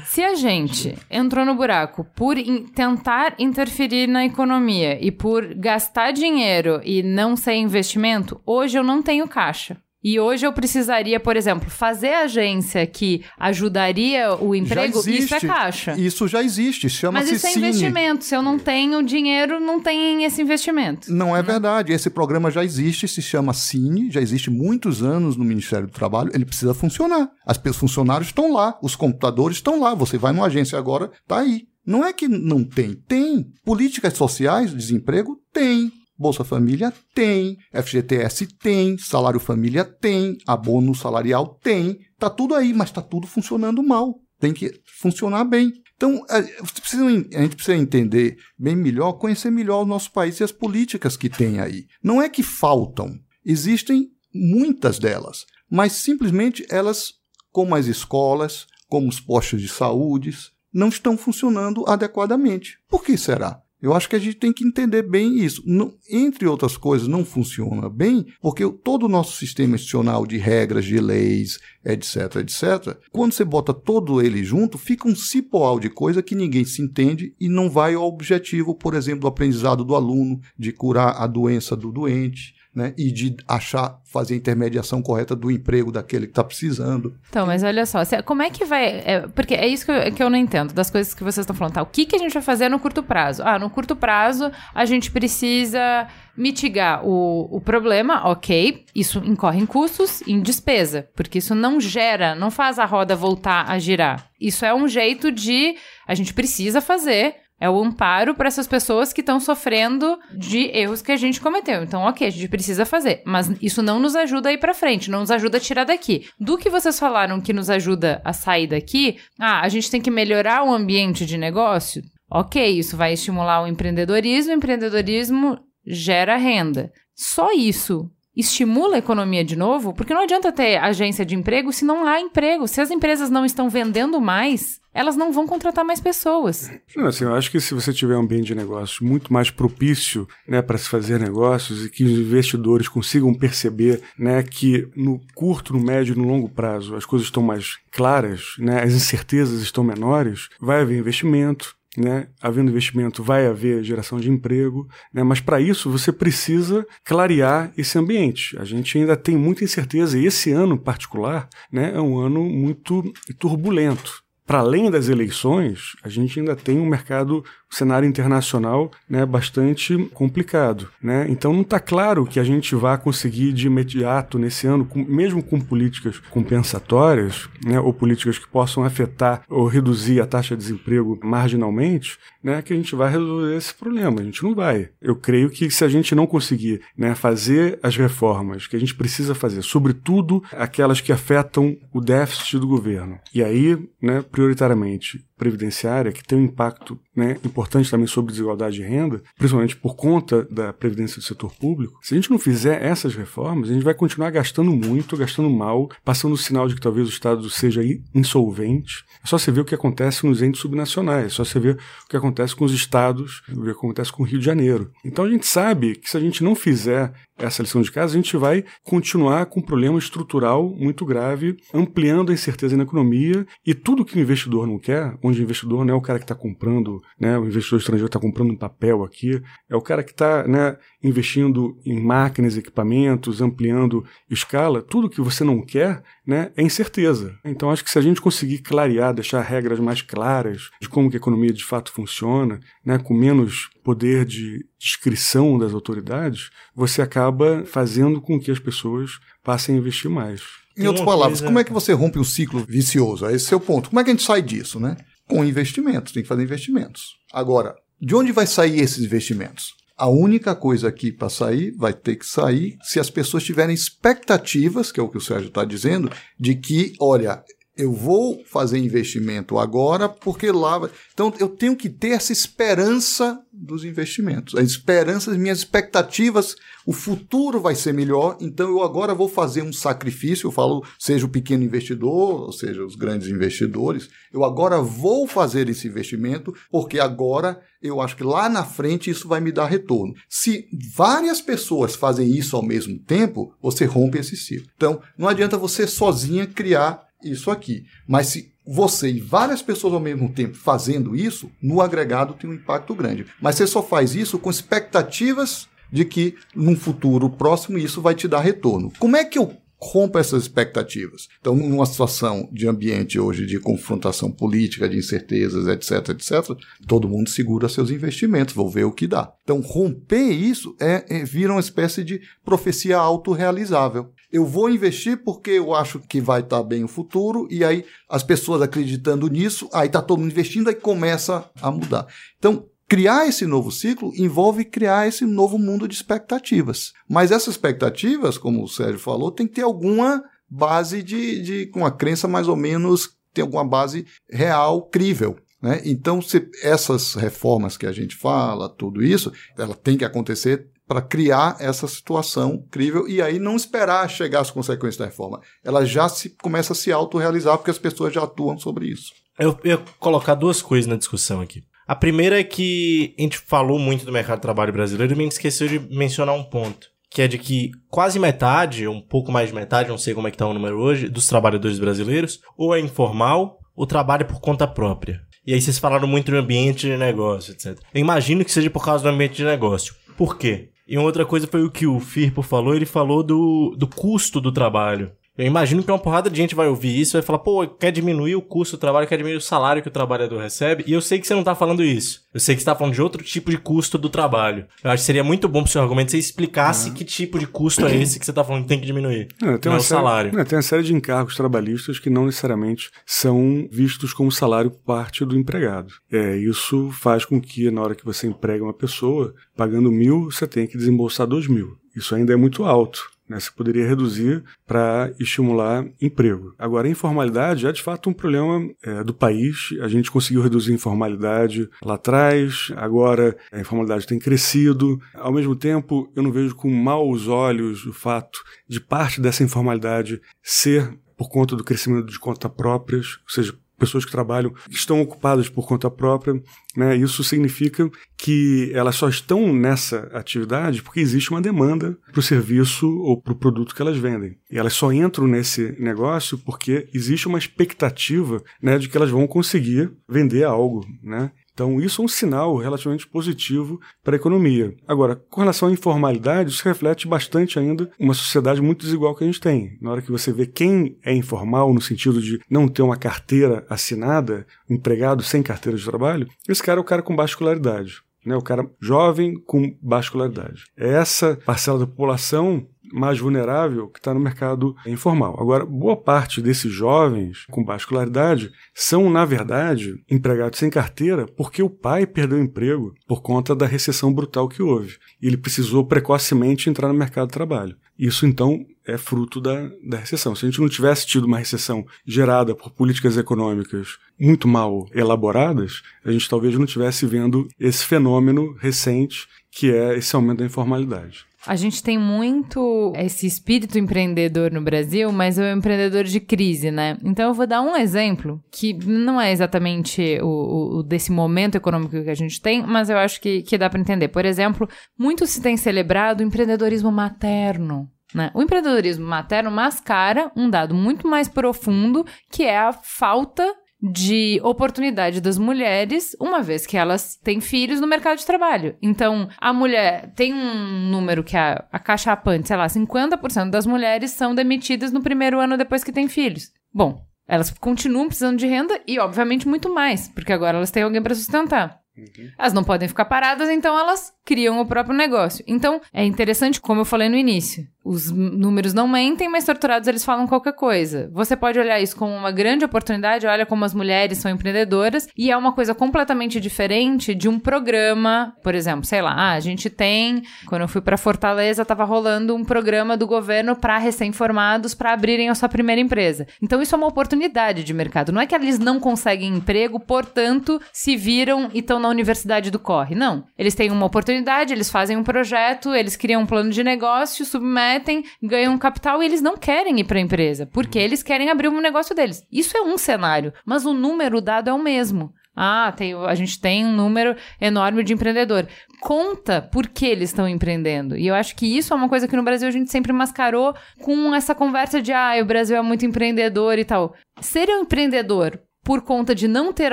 Se a gente entrou no buraco por in tentar interferir na economia e por gastar dinheiro e não ser investimento, hoje eu não tenho caixa. E hoje eu precisaria, por exemplo, fazer agência que ajudaria o emprego, isso é caixa. Isso já existe, chama-se Mas isso é investimento. Se eu não tenho dinheiro, não tem esse investimento. Não é verdade. Esse programa já existe, se chama Cine, já existe muitos anos no Ministério do Trabalho. Ele precisa funcionar. As funcionários estão lá, os computadores estão lá. Você vai numa agência agora, tá aí. Não é que não tem, tem. Políticas sociais, desemprego, tem. Bolsa Família tem, FGTS tem, Salário Família tem, abono salarial tem, tá tudo aí, mas tá tudo funcionando mal. Tem que funcionar bem. Então, a gente precisa entender bem melhor, conhecer melhor o nosso país e as políticas que tem aí. Não é que faltam, existem muitas delas, mas simplesmente elas, como as escolas, como os postos de saúde, não estão funcionando adequadamente. Por que será? Eu acho que a gente tem que entender bem isso. Não, entre outras coisas, não funciona bem porque todo o nosso sistema institucional de regras, de leis, etc, etc, quando você bota todo ele junto, fica um cipoal de coisa que ninguém se entende e não vai ao objetivo, por exemplo, do aprendizado do aluno, de curar a doença do doente, né, e de achar, fazer a intermediação correta do emprego daquele que está precisando. Então, mas olha só, como é que vai. É, porque é isso que eu, que eu, não entendo das coisas que vocês estão falando. Tá, o que, que a gente vai fazer no curto prazo? Ah, no curto prazo a gente precisa mitigar o, o problema, ok. Isso incorre em custos, em despesa, porque isso não gera, não faz a roda voltar a girar. Isso é um jeito de. A gente precisa fazer é o amparo para essas pessoas que estão sofrendo de erros que a gente cometeu. Então, ok, a gente precisa fazer. Mas isso não nos ajuda a ir para frente, não nos ajuda a tirar daqui. Do que vocês falaram que nos ajuda a sair daqui, ah, a gente tem que melhorar o ambiente de negócio. Ok, isso vai estimular o empreendedorismo, o empreendedorismo gera renda. Só isso estimula a economia de novo, porque não adianta ter agência de emprego se não há emprego. Se as empresas não estão vendendo mais, elas não vão contratar mais pessoas. Não, assim, eu acho que se você tiver um ambiente de negócios muito mais propício né, para se fazer negócios e que os investidores consigam perceber né, que no curto, no médio e no longo prazo as coisas estão mais claras, né, as incertezas estão menores, vai haver investimento, né? Havendo investimento, vai haver geração de emprego, né? mas para isso você precisa clarear esse ambiente. A gente ainda tem muita incerteza e esse ano particular né, é um ano muito turbulento. Para além das eleições, a gente ainda tem um mercado cenário internacional né, bastante complicado. Né? Então não está claro que a gente vá conseguir de imediato nesse ano, com, mesmo com políticas compensatórias, né, ou políticas que possam afetar ou reduzir a taxa de desemprego marginalmente, né, que a gente vai resolver esse problema. A gente não vai. Eu creio que se a gente não conseguir né, fazer as reformas que a gente precisa fazer, sobretudo aquelas que afetam o déficit do governo, e aí, né, prioritariamente, previdenciária, que tem um impacto né, importante também sobre desigualdade de renda, principalmente por conta da previdência do setor público, se a gente não fizer essas reformas, a gente vai continuar gastando muito, gastando mal, passando o sinal de que talvez o Estado seja insolvente. É só você ver o que acontece nos entes subnacionais, é só você ver o que acontece com os estados, o que acontece com o Rio de Janeiro. Então a gente sabe que se a gente não fizer essa lição de casa, a gente vai continuar com um problema estrutural muito grave, ampliando a incerteza na economia e tudo que o investidor não quer, onde o investidor não é o cara que está comprando, né, o investidor estrangeiro está comprando um papel aqui, é o cara que está né, investindo em máquinas, equipamentos, ampliando escala, tudo que você não quer né, é incerteza. Então acho que se a gente conseguir clarear, deixar regras mais claras de como que a economia de fato funciona, né, com menos poder de descrição das autoridades, você acaba fazendo com que as pessoas passem a investir mais. Em outras palavras, como é que você rompe um ciclo vicioso? Esse é o ponto. Como é que a gente sai disso, né? Com investimentos, tem que fazer investimentos. Agora, de onde vai sair esses investimentos? A única coisa aqui para sair vai ter que sair se as pessoas tiverem expectativas, que é o que o Sérgio está dizendo, de que, olha, eu vou fazer investimento agora porque lá. Então eu tenho que ter essa esperança dos investimentos, a esperança, as minhas expectativas, o futuro vai ser melhor, então eu agora vou fazer um sacrifício, eu falo, seja o pequeno investidor, ou seja, os grandes investidores, eu agora vou fazer esse investimento porque agora eu acho que lá na frente isso vai me dar retorno. Se várias pessoas fazem isso ao mesmo tempo, você rompe esse ciclo. Então, não adianta você sozinha criar isso aqui. Mas se você e várias pessoas ao mesmo tempo fazendo isso, no agregado tem um impacto grande. Mas você só faz isso com expectativas de que num futuro próximo isso vai te dar retorno. Como é que eu rompa essas expectativas. Então, numa situação de ambiente hoje de confrontação política, de incertezas, etc, etc, todo mundo segura seus investimentos, vou ver o que dá. Então, romper isso é, é vira uma espécie de profecia autorrealizável. Eu vou investir porque eu acho que vai estar bem o futuro, e aí as pessoas acreditando nisso, aí está todo mundo investindo, aí começa a mudar. Então, Criar esse novo ciclo envolve criar esse novo mundo de expectativas. Mas essas expectativas, como o Sérgio falou, tem que ter alguma base de, de com a crença mais ou menos, tem alguma base real, crível. Né? Então, se essas reformas que a gente fala, tudo isso, ela tem que acontecer para criar essa situação crível e aí não esperar chegar às consequências da reforma. Ela já se começa a se autorrealizar porque as pessoas já atuam sobre isso. Eu ia colocar duas coisas na discussão aqui. A primeira é que a gente falou muito do mercado de trabalho brasileiro e me esqueceu de mencionar um ponto. Que é de que quase metade, um pouco mais de metade, não sei como é que tá o número hoje, dos trabalhadores brasileiros, ou é informal, ou trabalha por conta própria. E aí vocês falaram muito do ambiente de negócio, etc. Eu imagino que seja por causa do ambiente de negócio. Por quê? E outra coisa foi o que o Firpo falou, ele falou do, do custo do trabalho. Eu imagino que uma porrada de gente vai ouvir isso e vai falar, pô, quer diminuir o custo do trabalho, quer diminuir o salário que o trabalhador recebe. E eu sei que você não tá falando isso. Eu sei que você tá falando de outro tipo de custo do trabalho. Eu acho que seria muito bom pro seu argumento se você explicasse uhum. que tipo de custo é esse que você tá falando que tem que diminuir. Não, tem não é o série, salário. Não, tem uma série de encargos trabalhistas que não necessariamente são vistos como salário parte do empregado. É, isso faz com que na hora que você emprega uma pessoa, pagando mil, você tenha que desembolsar dois mil. Isso ainda é muito alto. Né? Você poderia reduzir para estimular emprego. Agora, a informalidade é de fato um problema é, do país. A gente conseguiu reduzir a informalidade lá atrás, agora a informalidade tem crescido. Ao mesmo tempo, eu não vejo com maus olhos o fato de parte dessa informalidade ser por conta do crescimento de conta próprias, ou seja, pessoas que trabalham, estão ocupadas por conta própria, né? Isso significa que elas só estão nessa atividade porque existe uma demanda para o serviço ou para o produto que elas vendem. E elas só entram nesse negócio porque existe uma expectativa né, de que elas vão conseguir vender algo, né? Então, isso é um sinal relativamente positivo para a economia. Agora, com relação à informalidade, isso reflete bastante ainda uma sociedade muito desigual que a gente tem. Na hora que você vê quem é informal, no sentido de não ter uma carteira assinada, um empregado sem carteira de trabalho, esse cara é o cara com baixa escolaridade. Né, o cara jovem com baixa escolaridade. É essa parcela da população mais vulnerável que está no mercado informal. Agora, boa parte desses jovens com baixa escolaridade são, na verdade, empregados sem carteira porque o pai perdeu o emprego por conta da recessão brutal que houve. E ele precisou precocemente entrar no mercado de trabalho. Isso, então, é fruto da, da recessão. Se a gente não tivesse tido uma recessão gerada por políticas econômicas muito mal elaboradas, a gente talvez não estivesse vendo esse fenômeno recente que é esse aumento da informalidade. A gente tem muito esse espírito empreendedor no Brasil, mas é um empreendedor de crise, né? Então eu vou dar um exemplo que não é exatamente o, o desse momento econômico que a gente tem, mas eu acho que, que dá para entender. Por exemplo, muito se tem celebrado o empreendedorismo materno. Né? O empreendedorismo materno mascara um dado muito mais profundo, que é a falta de oportunidade das mulheres, uma vez que elas têm filhos no mercado de trabalho. Então, a mulher tem um número que a, a caixa apante, sei lá, 50% das mulheres são demitidas no primeiro ano depois que têm filhos. Bom, elas continuam precisando de renda e, obviamente, muito mais, porque agora elas têm alguém para sustentar. Uhum. Elas não podem ficar paradas, então elas criam o próprio negócio. Então, é interessante, como eu falei no início, os números não mentem, mas torturados eles falam qualquer coisa. Você pode olhar isso como uma grande oportunidade, olha como as mulheres são empreendedoras, e é uma coisa completamente diferente de um programa, por exemplo, sei lá, ah, a gente tem, quando eu fui para Fortaleza, tava rolando um programa do governo para recém-formados para abrirem a sua primeira empresa. Então isso é uma oportunidade de mercado. Não é que eles não conseguem emprego, portanto, se viram e estão na universidade do corre. Não. Eles têm uma oportunidade, eles fazem um projeto, eles criam um plano de negócio, submetem ganham capital e eles não querem ir para a empresa, porque eles querem abrir um negócio deles. Isso é um cenário, mas o número dado é o mesmo. Ah, tem, a gente tem um número enorme de empreendedor. Conta por que eles estão empreendendo. E eu acho que isso é uma coisa que no Brasil a gente sempre mascarou com essa conversa de ah, o Brasil é muito empreendedor e tal. Ser um empreendedor por conta de não ter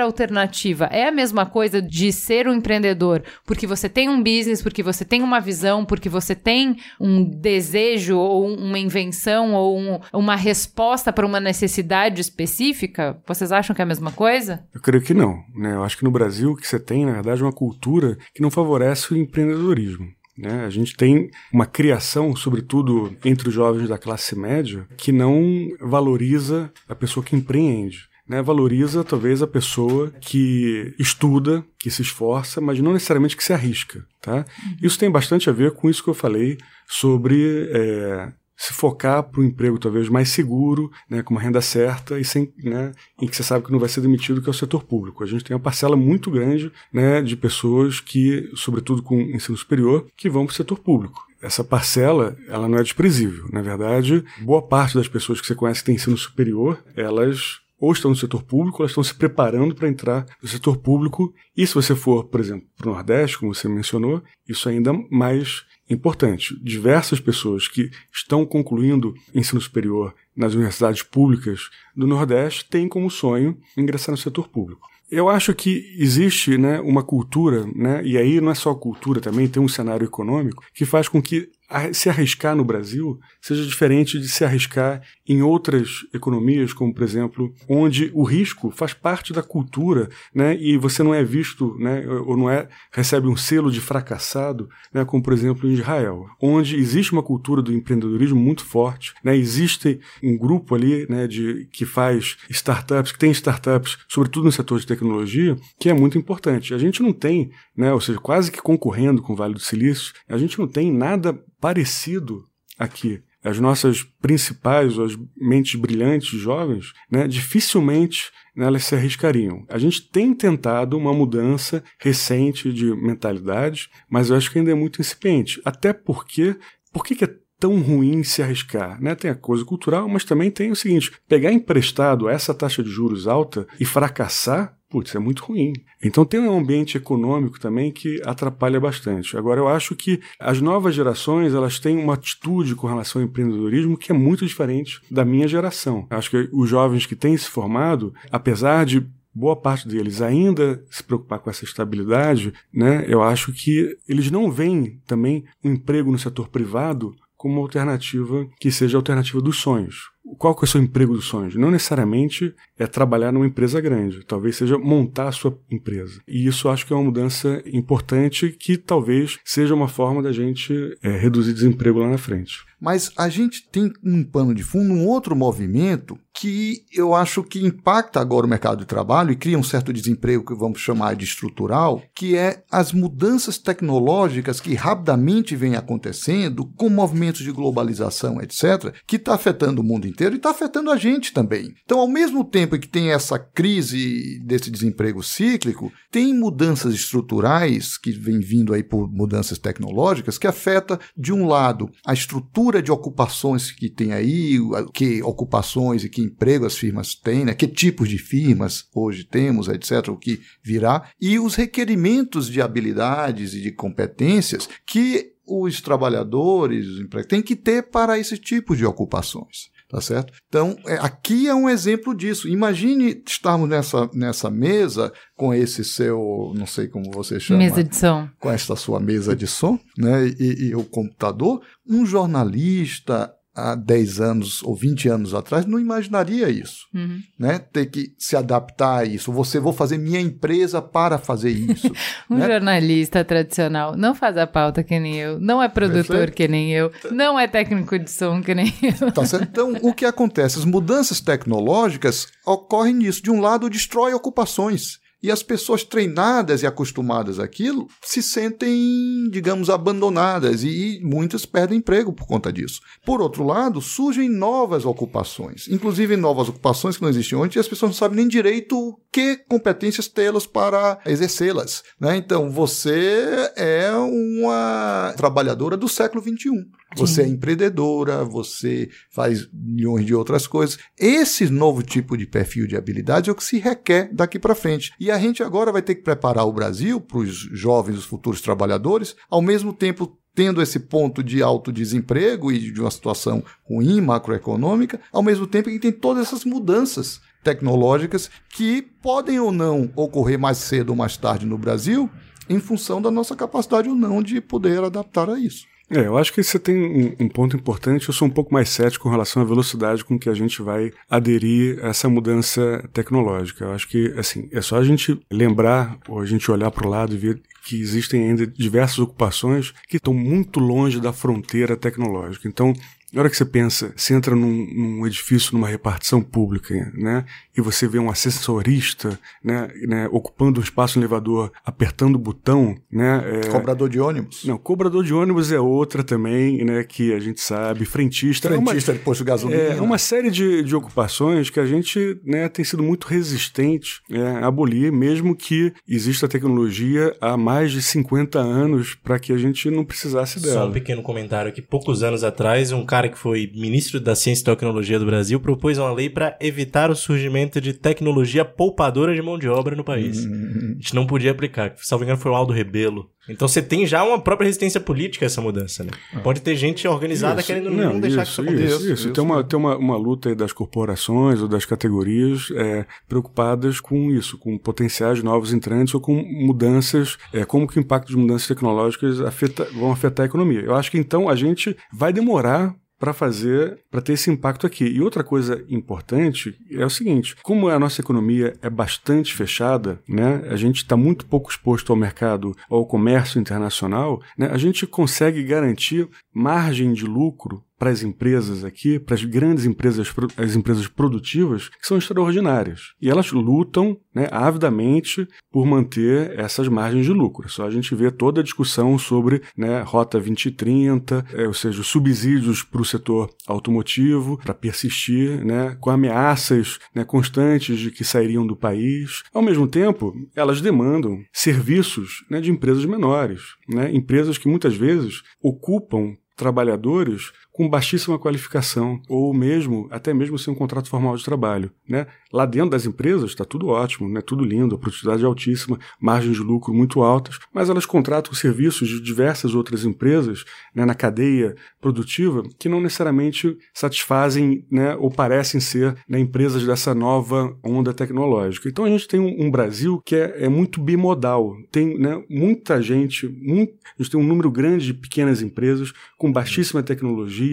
alternativa é a mesma coisa de ser um empreendedor, porque você tem um business, porque você tem uma visão, porque você tem um desejo ou uma invenção ou um, uma resposta para uma necessidade específica? Vocês acham que é a mesma coisa? Eu creio que não. Né? Eu acho que no Brasil que você tem, na verdade, é uma cultura que não favorece o empreendedorismo. Né? A gente tem uma criação, sobretudo entre os jovens da classe média, que não valoriza a pessoa que empreende né, valoriza talvez a pessoa que estuda, que se esforça, mas não necessariamente que se arrisca. Tá? Uhum. Isso tem bastante a ver com isso que eu falei sobre é, se focar para um emprego talvez mais seguro, né, com uma renda certa e sem, né, em que você sabe que não vai ser demitido, que é o setor público. A gente tem uma parcela muito grande né, de pessoas que, sobretudo com ensino superior, que vão para o setor público essa parcela ela não é desprezível. Na verdade, boa parte das pessoas que você conhece que tem ensino superior, elas ou estão no setor público, elas estão se preparando para entrar no setor público. E se você for, por exemplo, para o Nordeste, como você mencionou, isso é ainda mais importante. Diversas pessoas que estão concluindo ensino superior nas universidades públicas do Nordeste têm como sonho ingressar no setor público. Eu acho que existe né, uma cultura, né, e aí não é só cultura, também tem um cenário econômico, que faz com que se arriscar no Brasil seja diferente de se arriscar em outras economias, como por exemplo, onde o risco faz parte da cultura, né, e você não é visto, né, ou não é recebe um selo de fracassado, né, como por exemplo em Israel, onde existe uma cultura do empreendedorismo muito forte, né, existe um grupo ali, né, de que faz startups, que tem startups, sobretudo no setor de tecnologia, que é muito importante. A gente não tem, né, ou seja, quase que concorrendo com o Vale do Silício, a gente não tem nada parecido aqui. As nossas principais, as mentes brilhantes jovens, né, dificilmente né, elas se arriscariam. A gente tem tentado uma mudança recente de mentalidade, mas eu acho que ainda é muito incipiente. Até porque, por que, é tão ruim se arriscar? Né? Tem a coisa cultural, mas também tem o seguinte: pegar emprestado essa taxa de juros alta e fracassar putz, é muito ruim. Então tem um ambiente econômico também que atrapalha bastante. Agora eu acho que as novas gerações elas têm uma atitude com relação ao empreendedorismo que é muito diferente da minha geração. Acho que os jovens que têm se formado, apesar de boa parte deles ainda se preocupar com essa estabilidade, né, eu acho que eles não veem também um emprego no setor privado como uma alternativa que seja a alternativa dos sonhos. Qual que é o seu emprego dos sonhos? Não necessariamente é trabalhar numa empresa grande, talvez seja montar a sua empresa. E isso acho que é uma mudança importante que talvez seja uma forma da gente é, reduzir desemprego lá na frente. Mas a gente tem um pano de fundo, um outro movimento que eu acho que impacta agora o mercado de trabalho e cria um certo desemprego que vamos chamar de estrutural, que é as mudanças tecnológicas que rapidamente vêm acontecendo com movimentos de globalização, etc., que está afetando o mundo inteiro e está afetando a gente também. Então, ao mesmo tempo que tem essa crise desse desemprego cíclico, tem mudanças estruturais que vêm vindo aí por mudanças tecnológicas que afeta, de um lado, a estrutura de ocupações que tem aí, que ocupações e que emprego as firmas têm, né? que tipos de firmas hoje temos, etc., o que virá, e os requerimentos de habilidades e de competências que os trabalhadores, os empregados, têm que ter para esse tipo de ocupações. Tá certo? Então, é, aqui é um exemplo disso. Imagine estarmos nessa, nessa mesa com esse seu, não sei como você chama. Mesa de som. Com essa sua mesa de som, né? E, e o computador. Um jornalista, há 10 anos ou 20 anos atrás não imaginaria isso, Uhum. né? Ter que se adaptar a isso. Você vou fazer minha empresa para fazer isso. Um né? jornalista tradicional não faz a pauta que nem eu, não é produtor Perfeito. que nem eu, não é técnico de som que nem eu. Tá certo? Então, o que acontece? As mudanças tecnológicas ocorrem nisso. De um lado, destrói ocupações. E as pessoas treinadas e acostumadas àquilo se sentem, digamos, abandonadas e muitas perdem emprego por conta disso. Por outro lado, surgem novas ocupações, inclusive novas ocupações que não existiam antes e as pessoas não sabem nem direito que competências tê-las para exercê-las. Né? Então, você é uma trabalhadora do século XXI. Você é empreendedora, você faz milhões de outras coisas. Esse novo tipo de perfil de habilidade é o que se requer daqui para frente. E a gente agora vai ter que preparar o Brasil para os jovens, os futuros trabalhadores, ao mesmo tempo tendo esse ponto de alto desemprego e de uma situação ruim macroeconômica, ao mesmo tempo que tem todas essas mudanças tecnológicas que podem ou não ocorrer mais cedo ou mais tarde no Brasil, em função da nossa capacidade ou não de poder adaptar a isso. É, eu acho que você tem um, um, ponto importante. Eu sou um pouco mais cético com relação à velocidade com que a gente vai aderir a essa mudança tecnológica. Eu acho que, assim, é só a gente lembrar, ou a gente olhar para o lado e ver que existem ainda diversas ocupações que estão muito longe da fronteira tecnológica. Então, na hora que você pensa, você entra num, num, edifício, numa repartição pública, né, e você vê um assessorista, né, né ocupando um espaço no elevador, apertando o botão, né. É... Cobrador de ônibus? Não, cobrador de ônibus é outra também, né, que a gente sabe, frentista. Frentista é uma, de posto de gasolina. É uma série de, de ocupações que a gente, né, tem sido muito resistente é, a abolir, mesmo que exista tecnologia há mais de 50 anos para que a gente não precisasse dela. Só um pequeno comentário aqui. Poucos anos atrás, um cara que foi ministro da Ciência e Tecnologia do Brasil propôs uma lei para evitar o surgimento de tecnologia poupadora de mão de obra no país. Uhum. A gente não podia aplicar. Se não me engano, foi o Aldo Rebelo. Então você tem já uma própria resistência política a essa mudança, né? Ah. Pode ter gente organizada Isso. querendo não, não deixar isso, que isso aconteça. Isso, isso. Tem, uma, tem uma, uma luta das corporações ou das categorias é, preocupadas com isso, com potenciais novos entrantes ou com mudanças, é, como que o impacto de mudanças tecnológicas afeta, vão afetar a economia. Eu acho que então a gente vai demorar para fazer, para ter esse impacto aqui. E outra coisa importante é o seguinte: como a nossa economia é bastante fechada, né, a gente está muito pouco exposto ao mercado, ao comércio internacional, né, a gente consegue garantir margem de lucro para as empresas aqui, para as grandes empresas, as empresas produtivas, que são extraordinárias. E elas lutam né, avidamente por manter essas margens de lucro. Só a gente vê toda a discussão sobre né, Rota 2030, é, ou seja, os subsídios para o setor automotivo, para persistir, né, com ameaças né, constantes de que sairiam do país. Ao mesmo tempo, elas demandam serviços né, de empresas menores, né, empresas que muitas vezes ocupam trabalhadores com baixíssima qualificação, ou mesmo, até mesmo sem um contrato formal de trabalho. Né? Lá dentro das empresas está tudo ótimo, né? tudo lindo, a produtividade é altíssima, margens de lucro muito altas, mas elas contratam serviços de diversas outras empresas né, na cadeia produtiva que não necessariamente satisfazem né, ou parecem ser né, empresas dessa nova onda tecnológica. Então a gente tem um, Brasil que é, é, muito bimodal. Tem né, muita gente, muito, a gente tem um número grande de pequenas empresas com baixíssima tecnologia,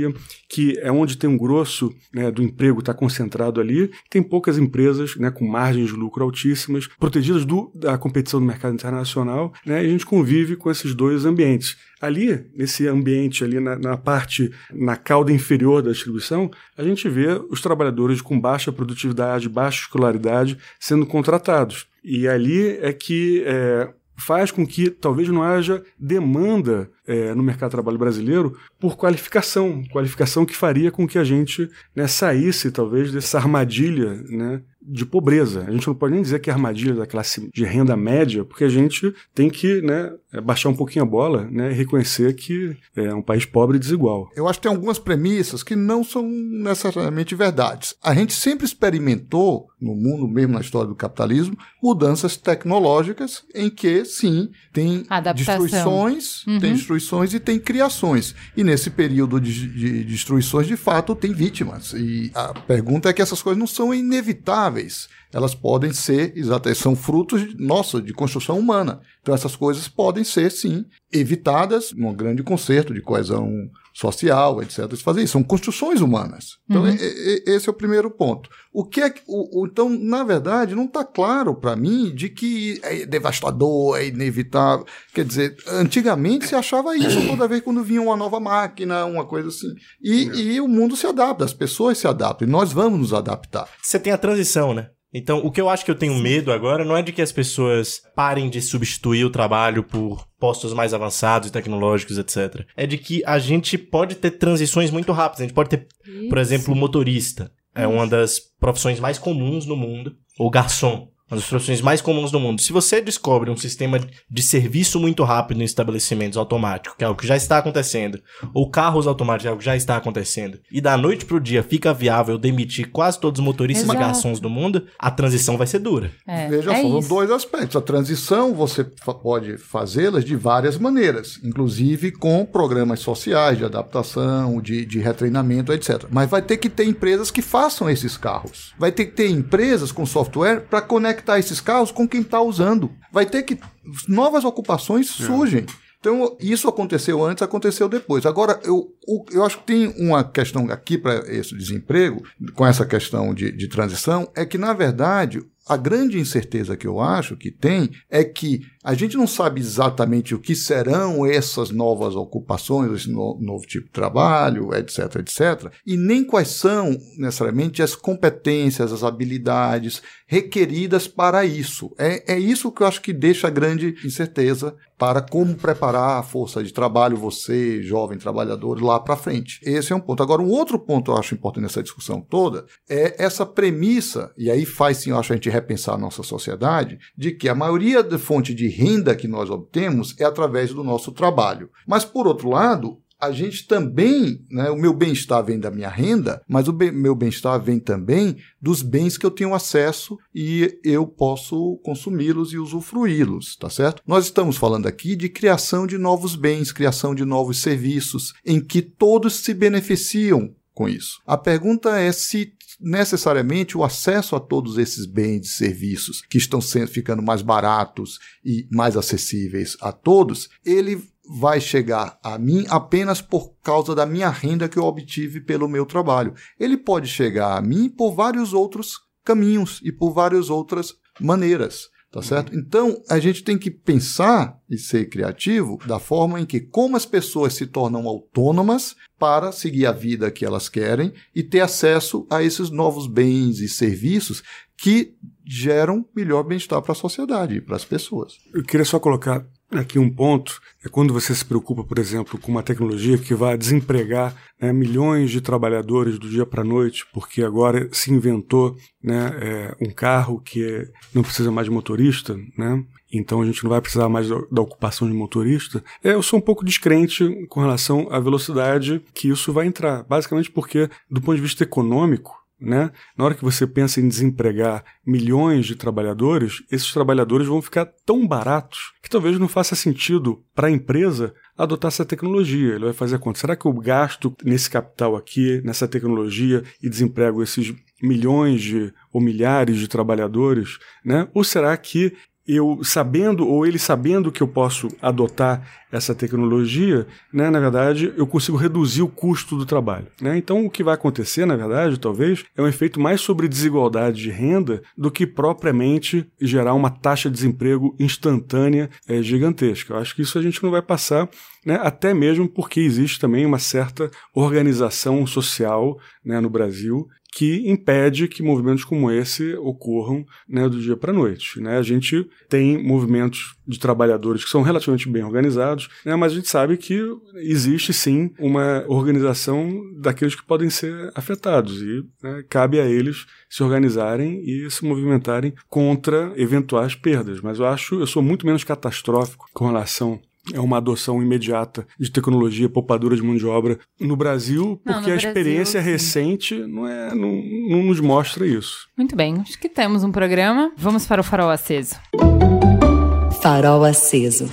que é onde tem um grosso né, do emprego está concentrado ali. Tem poucas empresas né, com margens de lucro altíssimas, protegidas do, da competição do mercado internacional, né, e a gente convive com esses dois ambientes. Ali, nesse ambiente, ali na, na, parte, na cauda inferior da distribuição, a gente vê os trabalhadores com baixa produtividade, baixa escolaridade sendo contratados. E ali é que é, faz com que talvez não haja demanda é, no mercado de trabalho brasileiro por qualificação, qualificação que faria com que a gente né, saísse talvez dessa armadilha né, de pobreza. A gente não pode nem dizer que é armadilha da classe de renda média, porque a gente tem que né, baixar um pouquinho a bola né, e reconhecer que é um país pobre e desigual. Eu acho que tem algumas premissas que não são necessariamente verdades. A gente sempre experimentou, no mundo mesmo na história do capitalismo, mudanças tecnológicas em que, sim, tem Adaptação. destruições, Uhum. tem destruições e tem criações. E nesse período de, de destruições, de fato, tem vítimas. E a pergunta é que essas coisas não são inevitáveis saudáveis elas podem ser, exatamente, são frutos, de, nossa, de construção humana. Então essas coisas podem ser, sim, evitadas num grande concerto de coesão social, etc. de fazer isso. São construções humanas. Então, Uhum. e- e- esse é o primeiro ponto. O que é que. O, o- então, na verdade, não está claro para mim de que é devastador, é inevitável. Quer dizer, antigamente se achava isso toda vez quando vinha uma nova máquina, uma coisa assim. E, e o mundo se adapta, as pessoas se adaptam, e nós vamos nos adaptar. Você tem a transição, né? Então, o que eu acho que eu tenho medo agora não é de que as pessoas parem de substituir o trabalho por postos mais avançados e tecnológicos, etc. É de que a gente pode ter transições muito rápidas. A gente pode ter, por exemplo, o motorista. É uma das profissões mais comuns no mundo. Ou garçom. Uma das profissões mais comuns do mundo. Se você descobre um sistema de serviço muito rápido em estabelecimentos automáticos, que é o que já está acontecendo, ou carros automáticos, que é o que já está acontecendo, e da noite pro dia fica viável demitir quase todos os motoristas Exato. e garçons do mundo, a transição vai ser dura. É, Veja é só, dois aspectos. A transição você pode fazê-las de várias maneiras, inclusive com programas sociais de adaptação, de, de retreinamento, etc. Mas vai ter que ter empresas que façam esses carros. Vai ter que ter empresas com software para conectar esses carros com quem está usando. Vai ter que. Novas ocupações surgem. Então, isso aconteceu antes, aconteceu depois. Agora, eu, eu acho que tem uma questão aqui para esse desemprego, com essa questão de, de transição, é que, na verdade, a grande incerteza que eu acho que tem é que a gente não sabe exatamente o que serão essas novas ocupações, esse no- novo tipo de trabalho, etc, etc, e nem quais são necessariamente as competências, as habilidades requeridas para isso. É, é isso que eu acho que deixa a grande incerteza para como preparar a força de trabalho, você, jovem trabalhador, lá para frente. Esse é um ponto. Agora, um outro ponto eu acho importante nessa discussão toda é essa premissa, e aí faz sim, eu acho, a gente repensar nossa sociedade, de que a maioria da fonte de renda que nós obtemos é através do nosso trabalho. Mas, por outro lado, a gente também, né, o meu bem-estar vem da minha renda, mas o bem- meu bem-estar vem também dos bens que eu tenho acesso e eu posso consumi-los e usufruí-los, tá certo? Nós estamos falando aqui de criação de novos bens, criação de novos serviços, em que todos se beneficiam com isso. A pergunta é se necessariamente o acesso a todos esses bens e serviços que estão sendo ficando mais baratos e mais acessíveis a todos, ele vai chegar a mim apenas por causa da minha renda que eu obtive pelo meu trabalho. Ele pode chegar a mim por vários outros caminhos e por várias outras maneiras. Tá certo? Então, a gente tem que pensar e ser criativo da forma em que como as pessoas se tornam autônomas para seguir a vida que elas querem e ter acesso a esses novos bens e serviços que geram melhor bem-estar para a sociedade e para as pessoas. Eu queria só colocar aqui um ponto é quando você se preocupa, por exemplo, com uma tecnologia que vai desempregar né, milhões de trabalhadores do dia para a noite, porque agora se inventou né, é, um carro que é, não precisa mais de motorista, né? então a gente não vai precisar mais da, ocupação de motorista. É, eu sou um pouco descrente com relação à velocidade que isso vai entrar, basicamente porque, do ponto de vista econômico, né? Na hora que você pensa em desempregar milhões de trabalhadores, esses trabalhadores vão ficar tão baratos que talvez não faça sentido para a empresa adotar essa tecnologia. Ele vai fazer a conta. Será que eu gasto nesse capital aqui, nessa tecnologia, e desemprego esses milhões de, ou milhares de trabalhadores? Né? Ou será que eu sabendo, ou ele sabendo que eu posso adotar essa tecnologia, né, na verdade, eu consigo reduzir o custo do trabalho. Né? Então, o que vai acontecer, na verdade, talvez, é um efeito mais sobre desigualdade de renda do que propriamente gerar uma taxa de desemprego instantânea é, gigantesca. Eu acho que isso a gente não vai passar, né, até mesmo porque existe também uma certa organização social né, no Brasil que impede que movimentos como esse ocorram né, do dia para a noite. Né? A gente tem movimentos de trabalhadores que são relativamente bem organizados, né, mas a gente sabe que existe sim uma organização daqueles que podem ser afetados e né, cabe a eles se organizarem e se movimentarem contra eventuais perdas. Mas eu acho, eu sou muito menos catastrófico com relação é uma adoção imediata de tecnologia poupadora de mão de obra no Brasil, porque não, no a experiência Brasil, recente não, é, não, não nos mostra isso. Muito bem, acho que temos um programa. Vamos para o farol aceso. Farol aceso.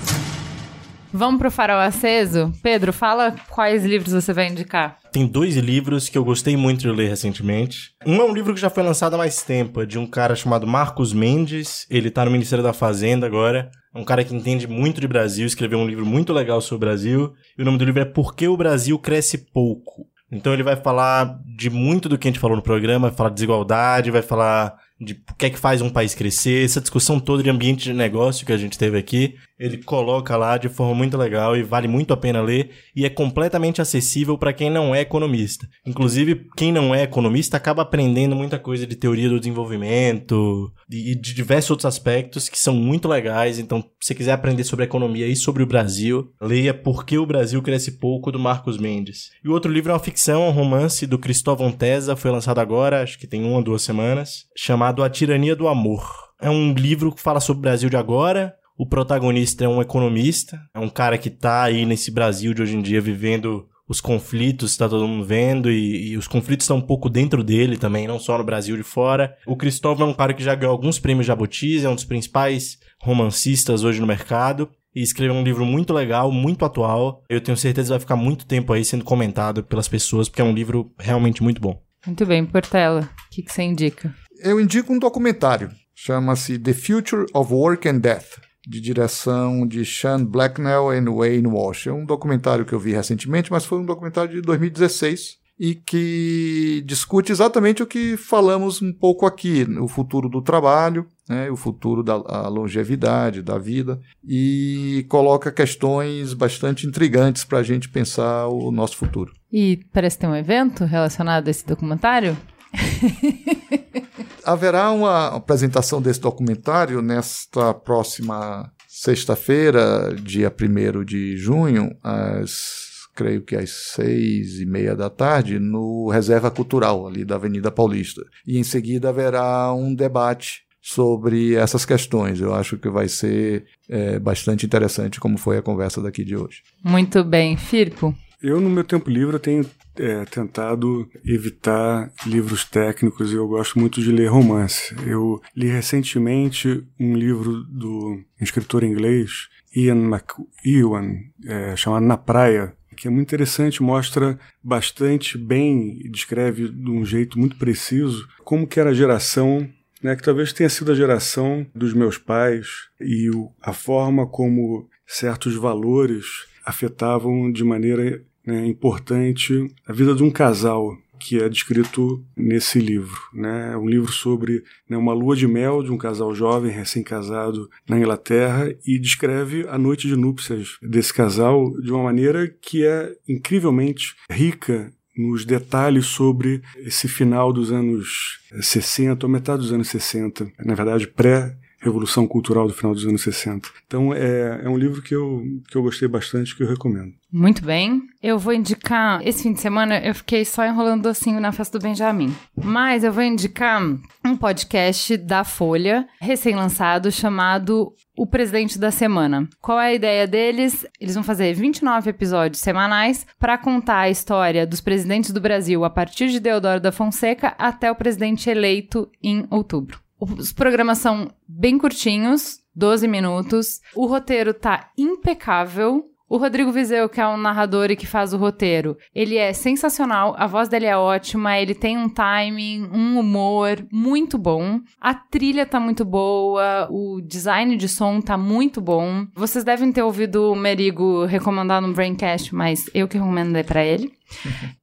Vamos para o farol aceso? Pedro, fala quais livros você vai indicar. Tem dois livros que eu gostei muito de ler recentemente. Um é um livro que já foi lançado há mais tempo, é de um cara chamado Marcos Mendes. Ele tá no Ministério da Fazenda agora. É um cara que entende muito de Brasil, escreveu um livro muito legal sobre o Brasil. E o nome do livro é Por que o Brasil Cresce Pouco. Então ele vai falar de muito do que a gente falou no programa, vai falar de desigualdade, vai falar de o que é que faz um país crescer, essa discussão toda de ambiente de negócio que a gente teve aqui, ele coloca lá de forma muito legal e vale muito a pena ler e é completamente acessível para quem não é economista. Inclusive, quem não é economista acaba aprendendo muita coisa de teoria do desenvolvimento e de diversos outros aspectos que são muito legais. Então, se você quiser aprender sobre economia e sobre o Brasil, leia Por que o Brasil Cresce Pouco, do Marcos Mendes. E o outro livro é uma ficção, um romance do Cristóvão Tesa, foi lançado agora, acho que tem uma ou duas semanas, chamado A Tirania do Amor. É um livro que fala sobre o Brasil de agora, o protagonista é um economista, é um cara que tá aí nesse Brasil de hoje em dia vivendo os conflitos, tá todo mundo vendo, e, e os conflitos estão um pouco dentro dele também, não só no Brasil de fora. O Cristóvão é um cara que já ganhou alguns prêmios Jabutis, é um dos principais romancistas hoje no mercado. E escreveu um livro muito legal, muito atual. Eu tenho certeza que vai ficar muito tempo aí sendo comentado pelas pessoas, porque é um livro realmente muito bom. Muito bem, Portela, o que, que você indica? Eu indico um documentário, chama-se The Future of Work and Death de direção de Sean Blacknell e Wayne Walsh. É um documentário que eu vi recentemente, mas foi um documentário de 2016 e que discute exatamente o que falamos um pouco aqui, o futuro do trabalho, né, o futuro da longevidade, da vida, e coloca questões bastante intrigantes para a gente pensar o nosso futuro. E parece ter um evento relacionado a esse documentário? Haverá uma apresentação desse documentário nesta próxima sexta-feira, dia 1 de junho, às creio que às seis e meia da tarde, no Reserva Cultural, ali da Avenida Paulista. E em seguida haverá um debate sobre essas questões. Eu acho que vai ser é, bastante interessante, como foi a conversa daqui de hoje. Muito bem. Firpo? Eu, no meu tempo livre, tenho é, tentado evitar livros técnicos e eu gosto muito de ler romance. Eu li recentemente um livro do escritor inglês Ian McEwan, é, chamado Na Praia, que é muito interessante, mostra bastante bem descreve de um jeito muito preciso como que era a geração né, que talvez tenha sido a geração dos meus pais e o, a forma como certos valores afetavam de maneira né, importante a vida de um casal que é descrito nesse livro. Né? É um livro sobre né, uma lua de mel de um casal jovem, recém-casado na Inglaterra, e descreve a noite de núpcias desse casal de uma maneira que é incrivelmente rica nos detalhes sobre esse final dos anos 60, ou metade dos anos 60, na verdade pré revolução cultural do final dos anos 60. Então é, é um livro que eu, que eu gostei bastante, que eu recomendo. Muito bem. Eu vou indicar. Esse fim de semana eu fiquei só enrolando docinho na festa do Benjamin. Mas eu vou indicar um podcast da Folha, recém-lançado, chamado O Presidente da Semana. Qual é a ideia deles? Eles vão fazer 29 episódios semanais para contar a história dos presidentes do Brasil a partir de Deodoro da Fonseca até o presidente eleito em outubro. Os programas são bem curtinhos, 12 minutos. O roteiro tá impecável. O Rodrigo Vizeu, que é o narrador e que faz o roteiro, ele é sensacional, a voz dele é ótima, ele tem um timing, um humor muito bom. A trilha tá muito boa, o design de som tá muito bom. Vocês devem ter ouvido o Merigo recomendar no Braincast, mas eu que recomendei para ele.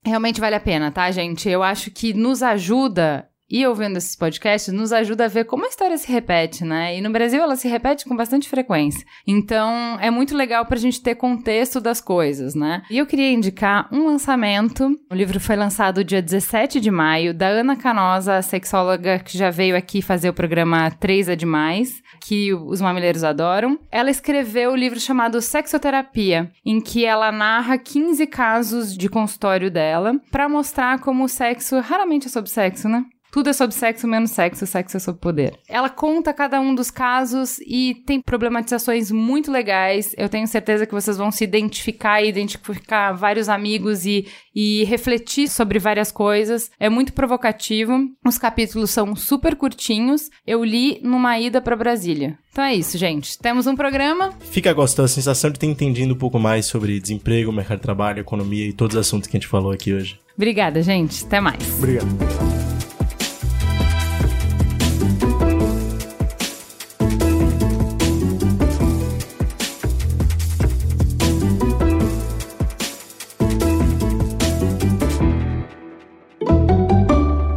Realmente vale a pena, tá, gente? Eu acho que nos ajuda e ouvindo esses podcasts nos ajuda a ver como a história se repete, né? E no Brasil ela se repete com bastante frequência. Então é muito legal pra gente ter contexto das coisas, né? E eu queria indicar um lançamento. O livro foi lançado dia 17 de maio, da Ana Canosa, a sexóloga que já veio aqui fazer o programa 3 é Demais, que os mamileiros adoram. Ela escreveu o um livro chamado Sexoterapia, em que ela narra 15 casos de consultório dela, para mostrar como o sexo raramente é sobre sexo, né? Tudo é sobre sexo, menos sexo, sexo é sobre poder. Ela conta cada um dos casos e tem problematizações muito legais. Eu tenho certeza que vocês vão se identificar e identificar vários amigos e, e refletir sobre várias coisas. É muito provocativo. Os capítulos são super curtinhos. Eu li numa ida para Brasília. Então é isso, gente. Temos um programa. Fica gostando a sensação de ter entendido um pouco mais sobre desemprego, mercado de trabalho, economia e todos os assuntos que a gente falou aqui hoje. Obrigada, gente. Até mais. Obrigado.